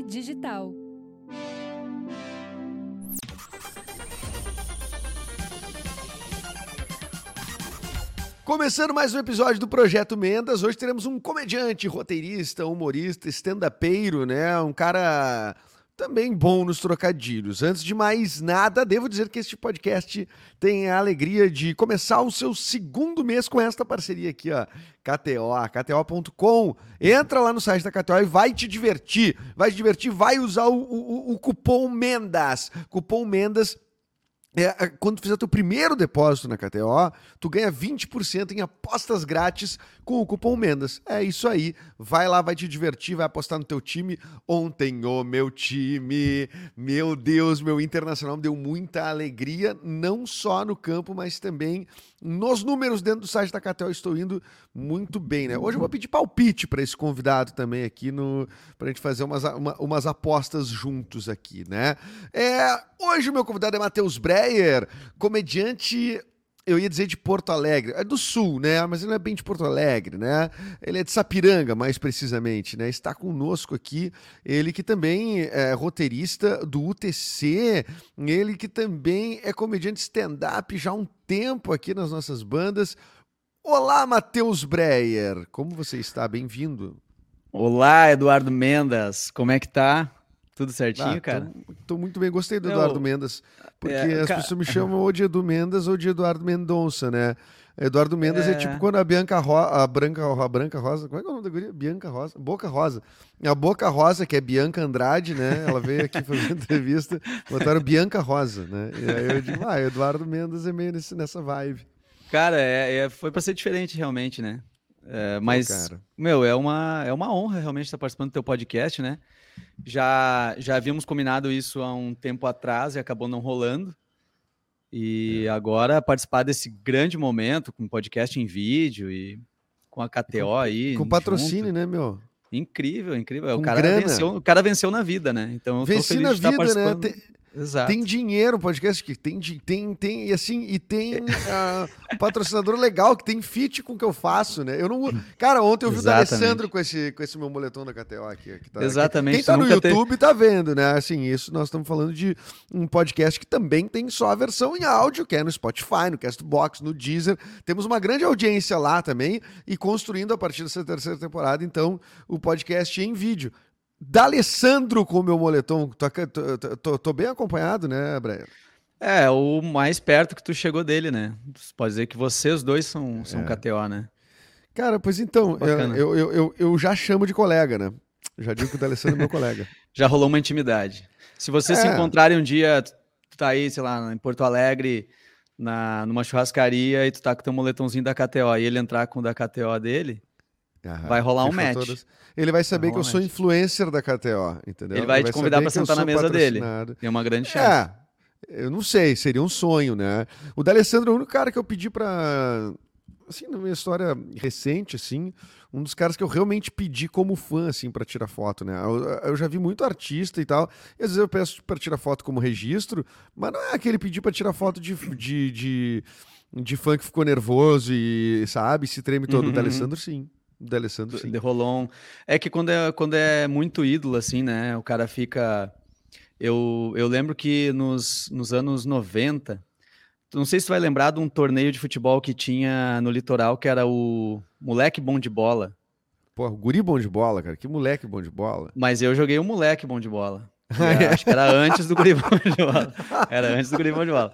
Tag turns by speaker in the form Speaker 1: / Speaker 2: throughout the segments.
Speaker 1: Digital.
Speaker 2: Começando mais um episódio do Projeto Mendas, hoje teremos um comediante, roteirista, humorista, stand-upeiro, né? Um cara também bom nos trocadilhos. Antes de mais nada, devo dizer que este podcast tem a alegria de começar o seu segundo mês com esta parceria aqui, ó, KTO, KTO.com. Entra lá no site da KTO e vai te divertir. Vai te divertir, vai usar o, o, o cupom MENDAS. Cupom MENDAS é, é, quando tu fizer teu primeiro depósito na KTO, tu ganha 20% em apostas grátis com o cupom Mendas. É isso aí. Vai lá, vai te divertir, vai apostar no teu time. Ontem, o oh, meu time, meu Deus, meu Internacional me deu muita alegria, não só no campo, mas também nos números dentro do site da KTO. Estou indo muito bem, né? Hoje eu vou pedir palpite para esse convidado também aqui, no, pra gente fazer umas, uma, umas apostas juntos aqui, né? É, hoje o meu convidado é Matheus Bre Dreyer, comediante eu ia dizer de Porto Alegre, é do Sul, né? Mas ele não é bem de Porto Alegre, né? Ele é de Sapiranga, mais precisamente, né? Está conosco aqui, ele que também é roteirista do UTC, ele que também é comediante stand-up já há um tempo aqui nas nossas bandas. Olá, Matheus Breyer, como você está? Bem-vindo.
Speaker 3: Olá, Eduardo Mendas, como é que tá? Tudo certinho, ah, cara?
Speaker 2: Tô, tô, muito bem, gostei do Eduardo Mendes. Porque é, as pessoas me chamam ou de Edu Mendes ou de Eduardo Mendonça, né? Eduardo Mendes é... é, tipo quando a Bianca Rosa, a Branca, a Branca Rosa, como é que é o nome da guria? Bianca Rosa, Boca Rosa. A Boca Rosa, que é Bianca Andrade, né? Ela veio aqui fazer entrevista, botaram Bianca Rosa, né? E aí eu digo, ah, Eduardo Mendes é meio nesse, nessa vibe.
Speaker 3: Cara, é, é foi para ser diferente realmente, né? É, mas, Pô, meu, é uma, é uma honra realmente estar participando do teu podcast, né? Já, já havíamos combinado isso há um tempo atrás e acabou não rolando. E é. agora participar desse grande momento com podcast em vídeo e com a KTO aí.
Speaker 2: Com patrocínio, junto. né, meu?
Speaker 3: Incrível, incrível. o cara, venceu, o cara venceu na vida, né? Então eu
Speaker 2: Venci na vida, né? Tem, Exato. Tem dinheiro, podcast que tem, tem, tem, e assim, e tem uh, um patrocinador legal que tem fit com o que eu faço, né? Eu não. Cara, ontem eu vi Exatamente. o Alessandro com esse, com esse meu moletom da KTO aqui.
Speaker 3: Tá, Exatamente.
Speaker 2: Quem tá no YouTube te... tá vendo, né? Assim, isso nós estamos falando de um podcast que também tem só a versão em áudio, que é no Spotify, no Castbox, no Deezer. Temos uma grande audiência lá também e construindo a partir dessa terceira temporada, então, o podcast em vídeo. D'Alessandro com o meu moletom. Tô, tô, tô, tô, bem acompanhado, né, Breyer?
Speaker 3: É, o mais perto que tu chegou dele, né? Pode dizer que vocês dois são, são é. KTO, né?
Speaker 2: Cara, pois então, eu, eu, eu, eu, já chamo de colega, né? Já digo que o D'Alessandro é meu colega.
Speaker 3: Já rolou uma intimidade. Se vocês é. se encontrarem um dia, tu tá aí, sei lá, em Porto Alegre, na, numa churrascaria, e tu tá com teu moletomzinho da KTO, e ele entrar com o da KTO dele, Aham. vai rolar um match. Todas
Speaker 2: ele vai saber que eu sou influencer da KTO, entendeu?
Speaker 3: Ele vai, te convidar para sentar na mesa dele. Tem uma grande chance.
Speaker 2: É, eu não sei, seria um sonho, né? O D'Alessandro é o único cara que eu pedi para assim, na minha história recente, assim, um dos caras que eu realmente pedi como fã, assim, para tirar foto, né? Eu, eu, já vi muito artista e tal, e às vezes eu peço para tirar foto como registro, mas não é aquele pedir para tirar foto de, de, de, de, fã que ficou nervoso e, sabe, se treme todo. Uhum. O D'Alessandro, sim. De Alessandro, sim.
Speaker 3: De Rolon. É que quando é, quando é muito ídolo, assim, né? O cara fica. Eu, eu lembro que nos, nos anos 90, não sei se tu vai lembrar de um torneio de futebol que tinha no litoral, que era o Moleque Bom de Bola.
Speaker 2: Pô, guri bom de bola, cara. Que moleque bom de bola.
Speaker 3: Mas eu joguei o um moleque bom de bola. acho que era antes do guri bom de bola. Era antes do guri bom de bola.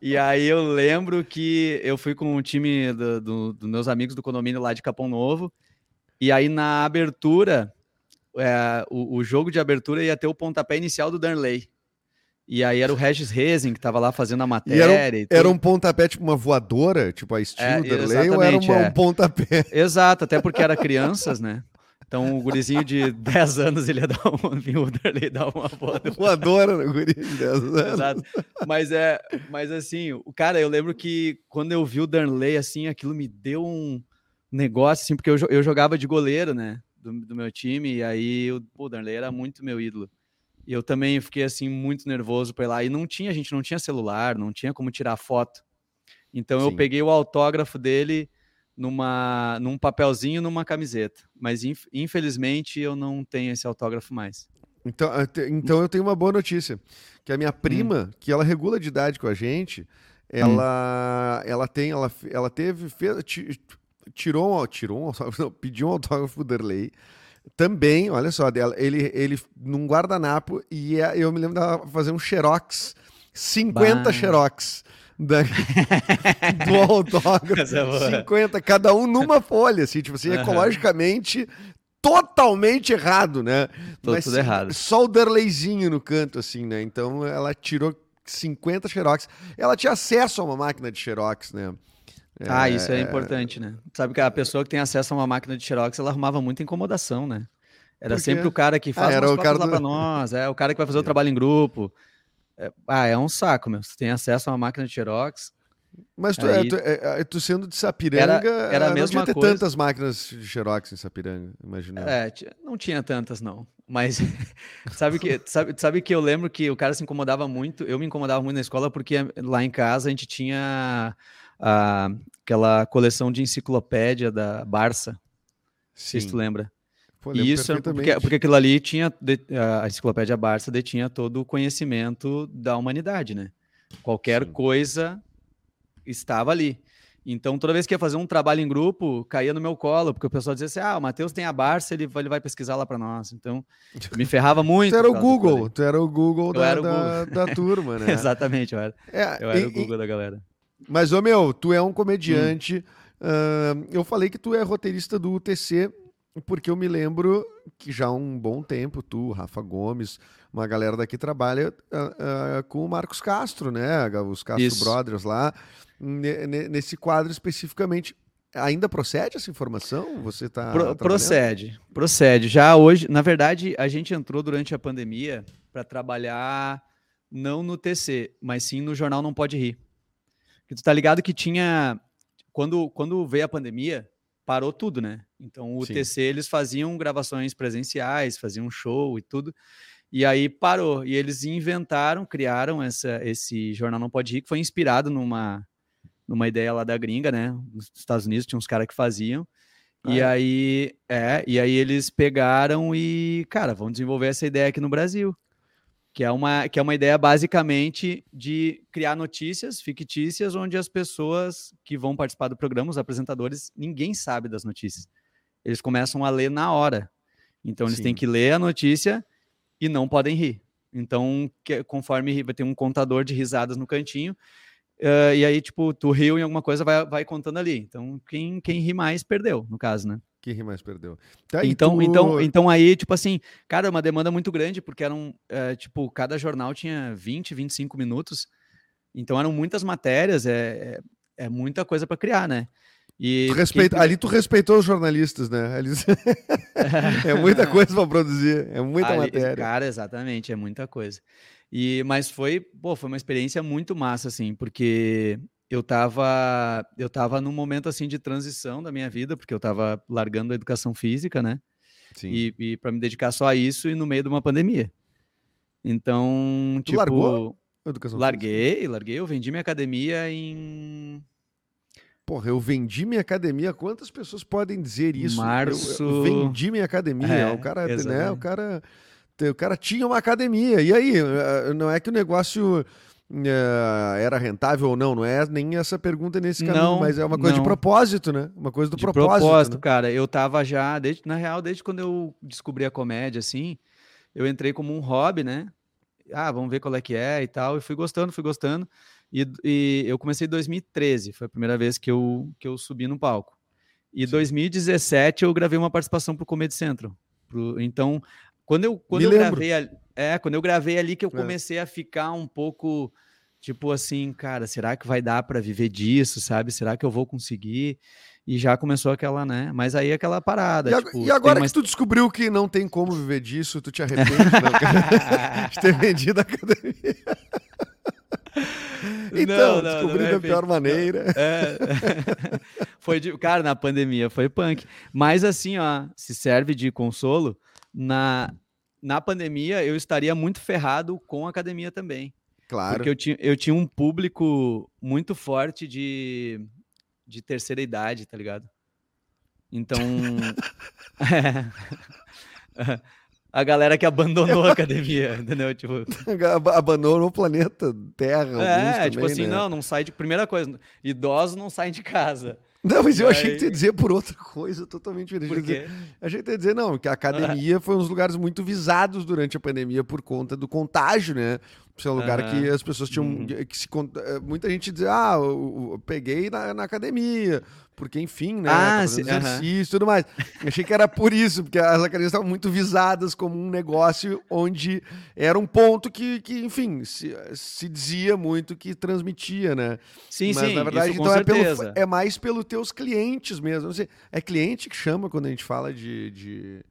Speaker 3: E aí eu lembro que eu fui com o time dos do, do meus amigos do condomínio lá de Capão Novo. E aí na abertura, é, o, o, jogo de abertura ia ter o pontapé inicial do Darnley. E aí era o Regis Rezing que estava lá fazendo a matéria.
Speaker 2: Era um, era um, pontapé tipo uma voadora, tipo a estilo é, Darnley, ou era uma, é. um pontapé?
Speaker 3: Exato, até porque era crianças, né? Então o gurizinho de 10 anos ele ia dar uma, o Darley dar uma voadora.
Speaker 2: Voadora no guri de 10 anos.
Speaker 3: Exato. Mas é, mas assim, o cara, eu lembro que quando eu vi o Darnley assim, aquilo me deu um negócio, assim, porque eu, eu jogava de goleiro, né, do, do meu time, e aí o, o Darley era muito meu ídolo. E eu também fiquei, assim, muito nervoso para ir lá. E não tinha, a gente não tinha celular, não tinha como tirar foto. Então Sim. eu peguei o autógrafo dele numa, num papelzinho, numa camiseta. Mas infelizmente eu não tenho esse autógrafo mais.
Speaker 2: Então, então eu tenho uma boa notícia. Que a minha prima, hum. que ela regula de idade com a gente, ela, hum. ela tem, ela, ela teve, fez, tirou, tirou um não, pediu um autógrafo pro Derley. Também, olha só, dela, ele, ele num guardanapo e eu me lembro dela fazer um xerox, 50 bah. xerox da, do autógrafo. 50, cada um numa folha, assim, tipo assim, uhum. ecologicamente totalmente errado, né?
Speaker 3: Tô Mas, tudo errado.
Speaker 2: Só o Derleizinho no canto, assim, né? Então ela tirou 50 xerox. Ela tinha acesso a uma máquina de xerox, né?
Speaker 3: Ah, isso é, é importante, né? Sabe que a pessoa que tem acesso a uma máquina de xerox, ela arrumava muita incomodação, né? Era sempre o cara que faz ah, era o cara lá do... pra nós, é o cara que vai fazer o trabalho em grupo. É, ah, é um saco, meu. Você tem acesso a uma máquina de xerox.
Speaker 2: Mas tu, é, Aí... é, tu, é, tu, sendo de Sapiranga, era, era a mesma não tinha coisa. tantas máquinas de xerox em Sapiranga, imagina.
Speaker 3: É, não tinha tantas, não. Mas sabe que sabe, sabe que eu lembro que o cara se incomodava muito, eu me incomodava muito na escola porque lá em casa a gente tinha a, aquela coleção de enciclopédia da Barça. Sim. Se tu lembra. Pô, e isso porque, porque aquilo ali tinha a enciclopédia Barça detinha todo o conhecimento da humanidade, né? Qualquer Sim. coisa estava ali. Então, toda vez que ia fazer um trabalho em grupo, caía no meu colo, porque o pessoal dizia assim: ah, o Matheus tem a Barça, ele vai, ele vai pesquisar lá para nós. Então, me ferrava muito.
Speaker 2: tu era o Google, tu era o Google, da, o Google. Da, da, turma, né?
Speaker 3: Exatamente, eu era. É, eu era e, o Google e, da galera.
Speaker 2: Mas, ô meu, tu é um comediante. Hum. Uh, eu falei que tu é roteirista do UTC, porque eu me lembro que já há um bom tempo, tu, Rafa Gomes, uma galera daqui trabalha uh, uh, com o Marcos Castro, né? Os Castro Isso. Brothers lá nesse quadro especificamente. Ainda procede essa informação? Você está.
Speaker 3: Pro, procede, procede. Já hoje, na verdade, a gente entrou durante a pandemia para trabalhar não no TC, mas sim no jornal Não Pode Rir. Que tu tá ligado que tinha. Quando, quando veio a pandemia, parou tudo, né? Então o sim. TC eles faziam gravações presenciais, faziam show e tudo. E aí parou. E eles inventaram, criaram essa, esse jornal Não Pode Rir, que foi inspirado numa numa ideia lá da gringa, né? Nos Estados Unidos tinha uns caras que faziam. Ah, e é? aí, é, e aí eles pegaram e, cara, vamos desenvolver essa ideia aqui no Brasil. Que é uma, que é uma ideia basicamente de criar notícias fictícias onde as pessoas que vão participar do programa, os apresentadores, ninguém sabe das notícias. Eles começam a ler na hora. Então eles Sim. têm que ler a notícia e não podem rir. Então, que, conforme vai ter um contador de risadas no cantinho, Uh, e aí, tipo, tu riu em alguma coisa, vai, vai contando ali. Então, quem, quem ri mais perdeu, no caso, né?
Speaker 2: Quem ri mais perdeu.
Speaker 3: Tá, então, tu... então, então aí, tipo assim, cara, uma demanda muito grande, porque eram, uh, tipo, cada jornal tinha 20, 25 minutos. Então eram muitas matérias, é, é, é muita coisa para criar, né?
Speaker 2: E tu respeita, quem... Ali tu respeitou os jornalistas, né? Eles... é muita coisa para produzir, é muita ali, matéria.
Speaker 3: Cara, exatamente, é muita coisa. E, mas foi, pô, foi uma experiência muito massa, assim, porque eu tava, eu tava num momento, assim, de transição da minha vida, porque eu tava largando a educação física, né? Sim. E, e para me dedicar só a isso e no meio de uma pandemia. Então, tu tipo... largou a educação larguei, física? larguei. Eu vendi minha academia em...
Speaker 2: Porra, eu vendi minha academia. Quantas pessoas podem dizer isso?
Speaker 3: Março.
Speaker 2: Eu, eu vendi minha academia. É, o cara, né? O cara o cara tinha uma academia. E aí, eh, não é que o negócio era rentável ou não, não é nem essa pergunta nesse caminho, não, mas é uma coisa não. de propósito, né? Uma coisa do de propósito. propósito, né?
Speaker 3: cara. Eu tava já, desde, na real, desde quando eu descobri a comédia, assim, eu entrei como um hobby, né? Ah, vamos ver qual é que é e tal. E fui gostando, fui gostando. E, e eu comecei em 2013, foi a primeira vez que eu, que eu subi no palco. E em 2017 eu gravei uma participação para o Comedy Central. Pro, então, quando eu, quando eu gravei ali, é, quando eu gravei ali que eu é. comecei é. a ficar um pouco tipo assim, cara, será que vai dar para viver disso, sabe? Será que eu vou conseguir? E já começou aquela, né? Mas aí aquela parada.
Speaker 2: E, tipo, e agora que tu descobriu que não tem como viver disso, tu te arrepende não, de ter vendido a academia. Então, não, não, descobri não da pior maneira. É.
Speaker 3: foi de, cara, na pandemia foi punk. Mas assim, ó, se serve de consolo, na, na pandemia eu estaria muito ferrado com a academia também.
Speaker 2: Claro.
Speaker 3: Porque eu tinha, eu tinha um público muito forte de, de terceira idade, tá ligado? Então. é, a galera que abandonou a academia, entendeu? Tipo,
Speaker 2: Abandonou o planeta Terra.
Speaker 3: é, tipo
Speaker 2: também,
Speaker 3: assim,
Speaker 2: né?
Speaker 3: não, não sai de. Primeira coisa, idosos não saem de casa.
Speaker 2: Não, mas eu
Speaker 3: E
Speaker 2: achei
Speaker 3: aí-
Speaker 2: que tu ia dizer por outra coisa totalmente diferente.
Speaker 3: Por quê?
Speaker 2: Achei que tu ia dizer, não, que a academia foi um dos lugares muito visados durante a pandemia por conta do contágio, né? Por ser um lugar que as pessoas tinham.
Speaker 3: Uhum.
Speaker 2: que se eh, Muita gente dizia, ah, eu, eu peguei na, na academia. Porque, enfim, né?
Speaker 3: Ah,
Speaker 2: tá
Speaker 3: sim,
Speaker 2: exercício e tudo mais. Achei que era por isso, porque as academias estavam muito visadas como um negócio onde era um ponto que, que enfim, se, se dizia muito que transmitia, né?
Speaker 3: Sim,
Speaker 2: Mas
Speaker 3: sim,
Speaker 2: na verdade, então é, pelo, é mais pelos teus clientes mesmo. Sei, é cliente que chama quando a gente fala de. de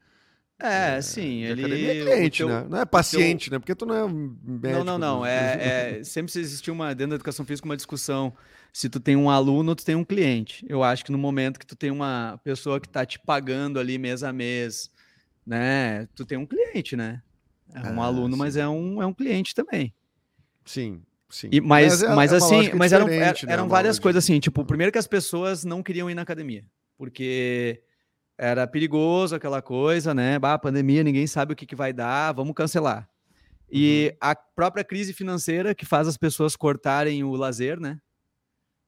Speaker 3: É, sim,
Speaker 2: de
Speaker 3: ele.
Speaker 2: academia é cliente,
Speaker 3: teu-
Speaker 2: né? Não é paciente, né? Porque tu não é médico.
Speaker 3: Não, não, não.
Speaker 2: do-
Speaker 3: É, é- sempre se existiu uma, dentro da educação física uma discussão. Se tu tem um aluno, tu tem um cliente. Eu acho que no momento que tu tem uma pessoa que está te pagando ali mês a mês, né? Tu tem um cliente, né? É um
Speaker 2: Ah,
Speaker 3: aluno,
Speaker 2: sim.
Speaker 3: mas é um, é um cliente também.
Speaker 2: Sim, sim.
Speaker 3: E, mas,
Speaker 2: é-
Speaker 3: mas,
Speaker 2: é
Speaker 3: assim, mas eram,
Speaker 2: diferente,
Speaker 3: er-
Speaker 2: né?
Speaker 3: eram várias coisas assim. Tipo, primeiro que as pessoas não queriam ir na academia, porque era perigoso aquela coisa, né? Bah, pandemia, ninguém sabe o que, que vai dar, vamos cancelar. E
Speaker 2: Uhum.
Speaker 3: a própria crise financeira que faz as pessoas cortarem o lazer, né?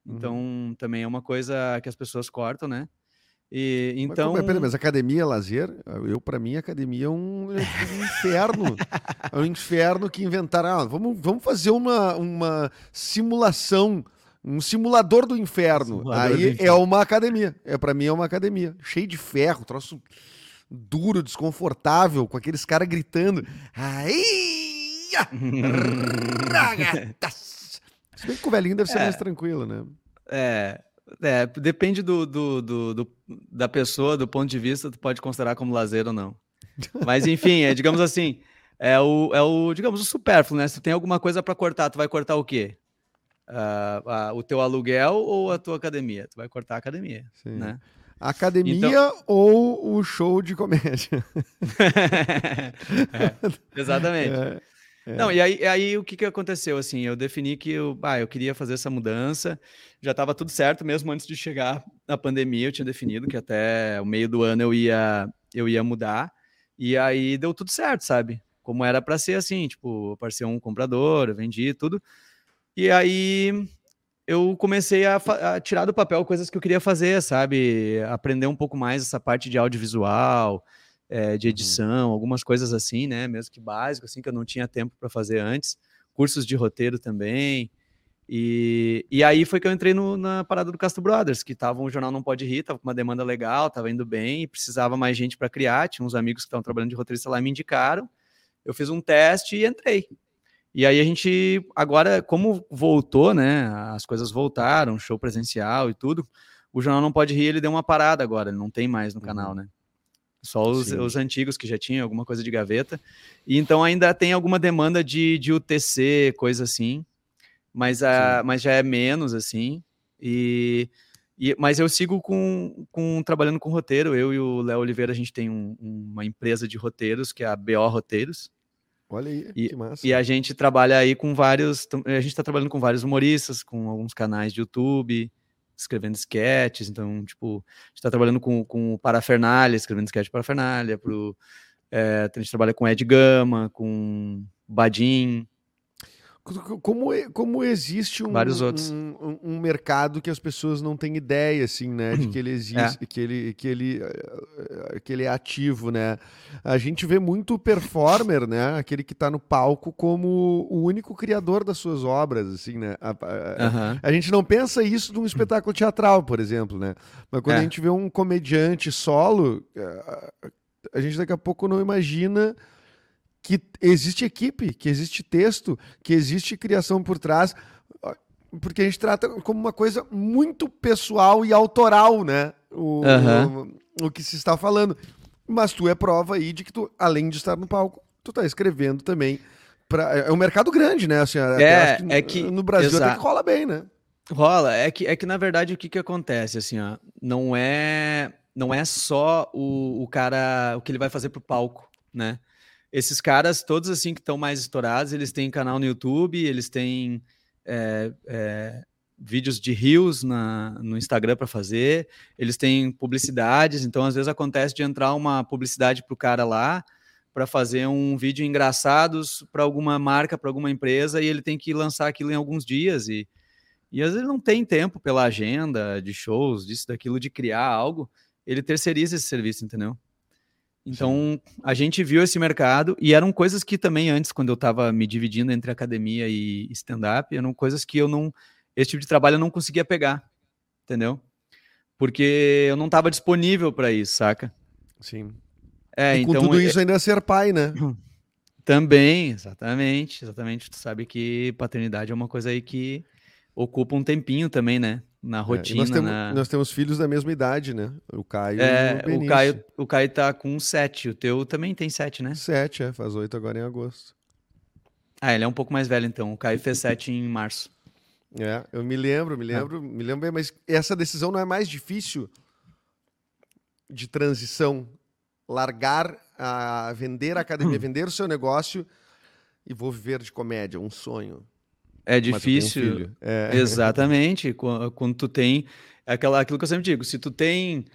Speaker 2: Uhum.
Speaker 3: Então, também é uma coisa que as pessoas cortam, né? E
Speaker 2: Mas
Speaker 3: então.
Speaker 2: é? Pera, mas academia é lazer? Eu, pra mim, academia é um, é um inferno. é um inferno que inventaram. Ah, vamos, vamos fazer uma, uma simulação, um simulador do inferno.
Speaker 3: Simulador
Speaker 2: Aí
Speaker 3: do
Speaker 2: é
Speaker 3: inferno.
Speaker 2: uma academia. É, pra mim é uma academia. Cheio de ferro, troço duro, desconfortável, com aqueles caras gritando. Aí! ah, ragatas." Se bem que o velhinho deve ser
Speaker 3: É.
Speaker 2: mais tranquilo, né?
Speaker 3: É, é, depende do, do, do- do- da pessoa, do ponto de vista, tu pode considerar como lazer ou não. Mas enfim, é, digamos assim, é o, é o, digamos, o supérfluo, né? Se tu tem alguma coisa para cortar, tu vai cortar o quê? Ah, ah, o teu aluguel ou a tua academia? Tu vai cortar a academia,
Speaker 2: Sim.
Speaker 3: né?
Speaker 2: Academia
Speaker 3: Então-
Speaker 2: ou o show de comédia?
Speaker 3: É, exatamente.
Speaker 2: É.
Speaker 3: Não, e aí, aí o que, que aconteceu? Assim, eu defini que eu, ah, eu queria fazer essa mudança, já estava tudo certo, mesmo antes de chegar a pandemia, eu tinha definido que até o meio do ano eu ia, eu ia mudar, e aí deu tudo certo, sabe? Como era para ser assim, tipo, apareceu um comprador, eu vendi tudo, e aí eu comecei a, a tirar do papel coisas que eu queria fazer, sabe? Aprender um pouco mais essa parte de audiovisual, eh, de
Speaker 2: Uhum.
Speaker 3: edição, algumas coisas assim, né? Mesmo que básico, assim, que eu não tinha tempo para fazer antes. Cursos de roteiro também. E, e aí foi que eu entrei no- na parada do Castro Brothers, que tava, o jornal Não Pode Rir, tava com uma demanda legal, tava indo bem, e precisava mais gente para criar. Tinha uns amigos que estavam trabalhando de roteirista lá e me indicaram. Eu fiz um teste e entrei. E aí a gente, agora, como voltou, né? As coisas voltaram, show presencial e tudo. O Jornal Não Pode Rir, ele deu uma parada agora, ele não tem mais no
Speaker 2: Uhum.
Speaker 3: canal, né? Só os, os antigos que já tinham alguma coisa de gaveta. E então ainda tem alguma demanda de, de UTC, coisa assim. Mas, a, mas já é menos, assim. E, e- mas eu sigo com, com trabalhando com roteiro. Eu e o Léo Oliveira, a gente tem um- uma empresa de roteiros, que é a BO Roteiros.
Speaker 2: Olha aí,
Speaker 3: E-
Speaker 2: que massa.
Speaker 3: E a gente trabalha aí com vários. A gente está trabalhando com vários humoristas, com alguns canais de YouTube, escrevendo sketches. Então, tipo, a gente está trabalhando com, com o Parafernália, escrevendo sketch para Parafernália. Pro, é, a gente trabalha com Ed Gama, com Badim.
Speaker 2: Como, como existe um,
Speaker 3: Vários outros.
Speaker 2: um, um- um mercado que as pessoas não têm ideia, assim, né? De que ele existe, que, ele, que, ele, eh, que ele é ativo, né? A gente vê muito o performer, né? Aquele que tá no palco como o único criador das suas obras, assim, né? A, a- a gente não pensa isso num espetáculo teatral, por exemplo, né? Mas quando
Speaker 3: É.
Speaker 2: a gente vê um comediante solo, eh, a gente daqui a pouco não imagina que existe equipe, que existe texto, que existe criação por trás, porque a gente trata como uma coisa muito pessoal e autoral, né? O,
Speaker 3: Aham.
Speaker 2: o, o que se está falando. Mas tu é prova aí de que tu, além de estar no palco, tu tá escrevendo também. Pra, é um mercado grande, né? Assim,
Speaker 3: É,
Speaker 2: acho
Speaker 3: é que-
Speaker 2: no Brasil até que rola bem, né?
Speaker 3: Rola, é que, é que na verdade o que, que acontece, assim, ó, não é não é só o, o cara, o que ele vai fazer pro palco, né? Esses caras, todos assim que estão mais estourados, eles têm canal no YouTube, eles têm é, é, vídeos de reels na, no Instagram para fazer, eles têm publicidades, então às vezes acontece de entrar uma publicidade pro cara lá, para fazer um vídeo engraçados para alguma marca, para alguma empresa, e ele tem que lançar aquilo em alguns dias. E, e às vezes ele não tem tempo pela agenda de shows, disso, daquilo, de criar algo. Ele terceiriza esse serviço, entendeu? Então, Sim. a gente viu esse mercado e eram coisas que também antes, quando eu estava me dividindo entre academia e stand-up, eram coisas que eu não. Esse tipo de trabalho eu não conseguia pegar, entendeu? Porque eu não estava disponível para isso, saca?
Speaker 2: Sim.
Speaker 3: É,
Speaker 2: e com
Speaker 3: então,
Speaker 2: tudo isso ainda é ser pai, né?
Speaker 3: Também, exatamente, exatamente. Tu sabe que paternidade é uma coisa aí que ocupa um tempinho também, né? Na rotina. É,
Speaker 2: nós, temos,
Speaker 3: na...
Speaker 2: nós, temos, filhos da mesma idade, né? O Caio
Speaker 3: é,
Speaker 2: e
Speaker 3: o, o Caio, o Caio tá com sete. O teu também tem sete, né?
Speaker 2: Sete, é. Faz oito agora em agosto.
Speaker 3: Ah, ele é um pouco mais velho, então. O Caio fez sete em março.
Speaker 2: É, eu me lembro, me lembro, ah. me lembro bem, mas essa decisão não é mais difícil de transição largar a vender a academia, hum. vender o seu negócio e vou viver de comédia, um sonho.
Speaker 3: É difícil. Um é. Exatamente. Quando tu tem aquela, aquilo que eu sempre digo, se tu tem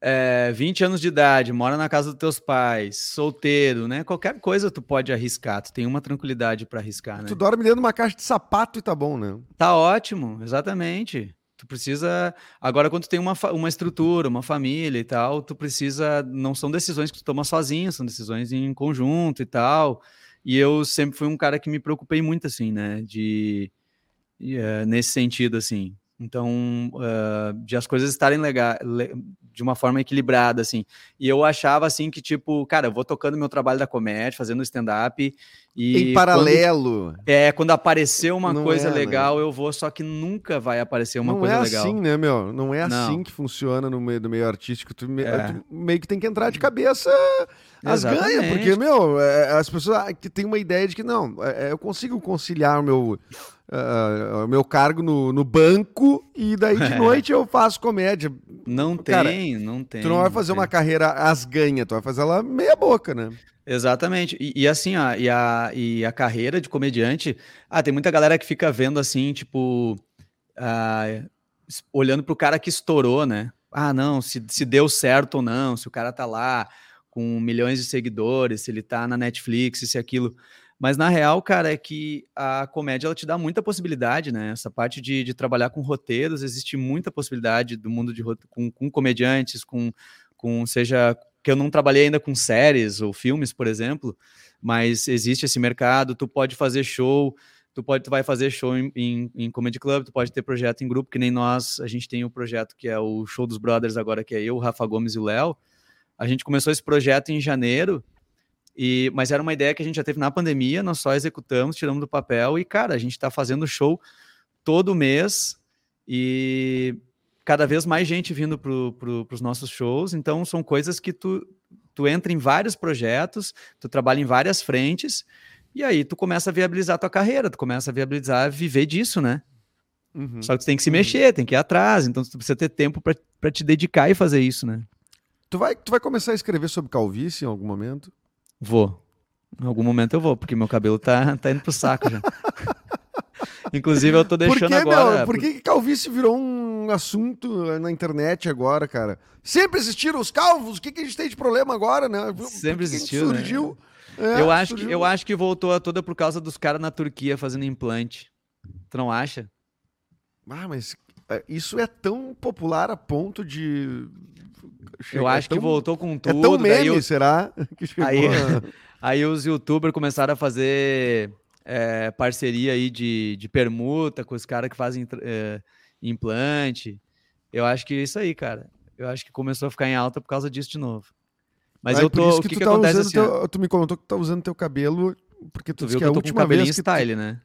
Speaker 3: é, 20 anos de idade, mora na casa dos teus pais, solteiro, né? Qualquer coisa tu pode arriscar, tu tem uma tranquilidade para arriscar, né?
Speaker 2: Tu dorme dentro de uma caixa de sapato e tá bom, né?
Speaker 3: Tá ótimo, exatamente. Tu precisa. Agora, quando tu tem uma, uma estrutura, uma família e tal, tu precisa. Não são decisões que tu toma sozinho, são decisões em conjunto e tal. E eu sempre fui um cara que me preocupei muito, assim, né? De. Uh, nesse sentido, assim. Então, uh, de as coisas estarem legal, de uma forma equilibrada, assim. E eu achava, assim, que, tipo, cara, eu vou tocando meu trabalho da comédia, fazendo stand-up e...
Speaker 2: Em paralelo.
Speaker 3: Quando, é, quando aparecer uma não coisa é, né? legal, né? eu vou, só que nunca vai aparecer uma
Speaker 2: não
Speaker 3: coisa
Speaker 2: é
Speaker 3: legal.
Speaker 2: Não é assim, né, meu? Não é não. assim que funciona no meio do meio artístico. Tu, é. tu meio que tem que entrar de cabeça as ganhas, porque, meu, é, as pessoas ah, que têm uma ideia de que, não, é, eu consigo conciliar o meu uh, meu cargo no, no banco e daí de noite eu faço comédia.
Speaker 3: Não
Speaker 2: Cara,
Speaker 3: tem, não tem.
Speaker 2: Tu não vai fazer uma carreira às ganhas, tu vai fazer ela meia boca, né?
Speaker 3: Exatamente. E, e, assim, ó, e a, e a carreira de comediante. Ah, tem muita galera que fica vendo assim, tipo. Uh, olhando pro cara que estourou, né? Ah, não, se, se deu certo ou não, se o cara tá lá com milhões de seguidores, se ele tá na Netflix, se aquilo. Mas na real, cara, é que a comédia ela te dá muita possibilidade, né? Essa parte de, de trabalhar com roteiros, existe muita possibilidade do mundo de com, com comediantes, com, com seja que eu não trabalhei ainda com séries ou filmes, por exemplo, mas existe esse mercado, tu pode fazer show, tu pode tu vai fazer show em, em, em, comedy club, tu pode ter projeto em grupo, que nem nós, a gente tem o um projeto que é o show dos brothers agora, que é eu, o Rafa Gomes e o Léo. A gente começou esse projeto em janeiro e, mas era uma ideia que a gente já teve na pandemia, nós só executamos, tiramos do papel e, cara, a gente está fazendo show todo mês e cada vez mais gente vindo para pro, os nossos shows. Então, são coisas que tu, tu entra em vários projetos, tu trabalha em várias frentes e aí tu começa a viabilizar a tua carreira, tu começa a viabilizar viver disso, né? Uhum. Só que tu tem que se uhum. mexer, tem que ir atrás, então tu precisa ter tempo para te dedicar e fazer isso, né?
Speaker 2: Tu vai, tu vai começar a escrever sobre calvície em algum momento?
Speaker 3: Vou. Em algum momento eu vou, porque meu cabelo tá, tá indo pro saco já. Inclusive, eu tô deixando por que, agora.
Speaker 2: Meu, por que calvície virou um assunto na internet agora, cara? Sempre existiram os calvos, o que, que a gente tem de problema agora, né?
Speaker 3: Sempre existiu. Surgiu. Né? É, eu, acho surgiu. Que, eu acho que voltou a toda por causa dos caras na Turquia fazendo implante. Tu não acha?
Speaker 2: Ah, mas é, isso é tão popular a ponto de
Speaker 3: eu acho é tão, que voltou com tudo.
Speaker 2: É tão meme, eu, será?
Speaker 3: aí, aí os youtubers começaram a fazer é, parceria aí de, de permuta com os caras que fazem é, implante. Eu acho que é isso aí, cara. Eu acho que começou a ficar em alta por causa disso de novo. Mas eu tô. O que, que, que tá acontece assim?
Speaker 2: Teu, tu me contou que tu tá usando teu cabelo porque tu, tu viu que, que é a última
Speaker 3: cabelinho
Speaker 2: vez
Speaker 3: style, tu... né?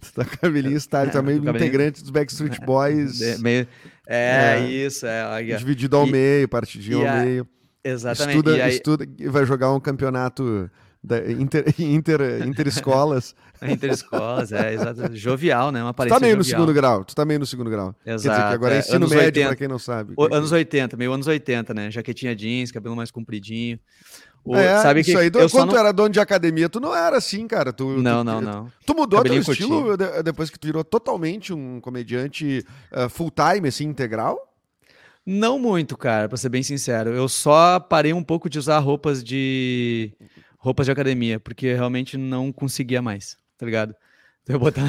Speaker 2: tu tá cabelinho style, tá meio integrante dos Backstreet Boys.
Speaker 3: É, meio... é, é, isso, é.
Speaker 2: Dividido ao e... meio, partidinho ao meio.
Speaker 3: Exatamente.
Speaker 2: Estuda, e aí... estuda, vai jogar um campeonato da inter, inter, interescolas.
Speaker 3: interescolas, é, exato. Jovial, né? Uma
Speaker 2: tu tá meio jovial. no segundo grau, tu tá meio no segundo grau.
Speaker 3: Exato. Dizer,
Speaker 2: agora é, é ensino médio, 80, pra quem não sabe.
Speaker 3: O, anos 80, meio anos 80, né? Jaquetinha jeans, cabelo mais compridinho.
Speaker 2: O, é, sabe isso que aí, eu quando não... tu era dono de academia, tu não era assim, cara. Tu,
Speaker 3: não,
Speaker 2: tu,
Speaker 3: não, não.
Speaker 2: Tu mudou Cabelinho teu estilo depois que tu virou totalmente um comediante uh, full-time, assim, integral?
Speaker 3: Não muito, cara, pra ser bem sincero. Eu só parei um pouco de usar roupas de roupas de academia, porque realmente não conseguia mais, tá ligado? Eu botar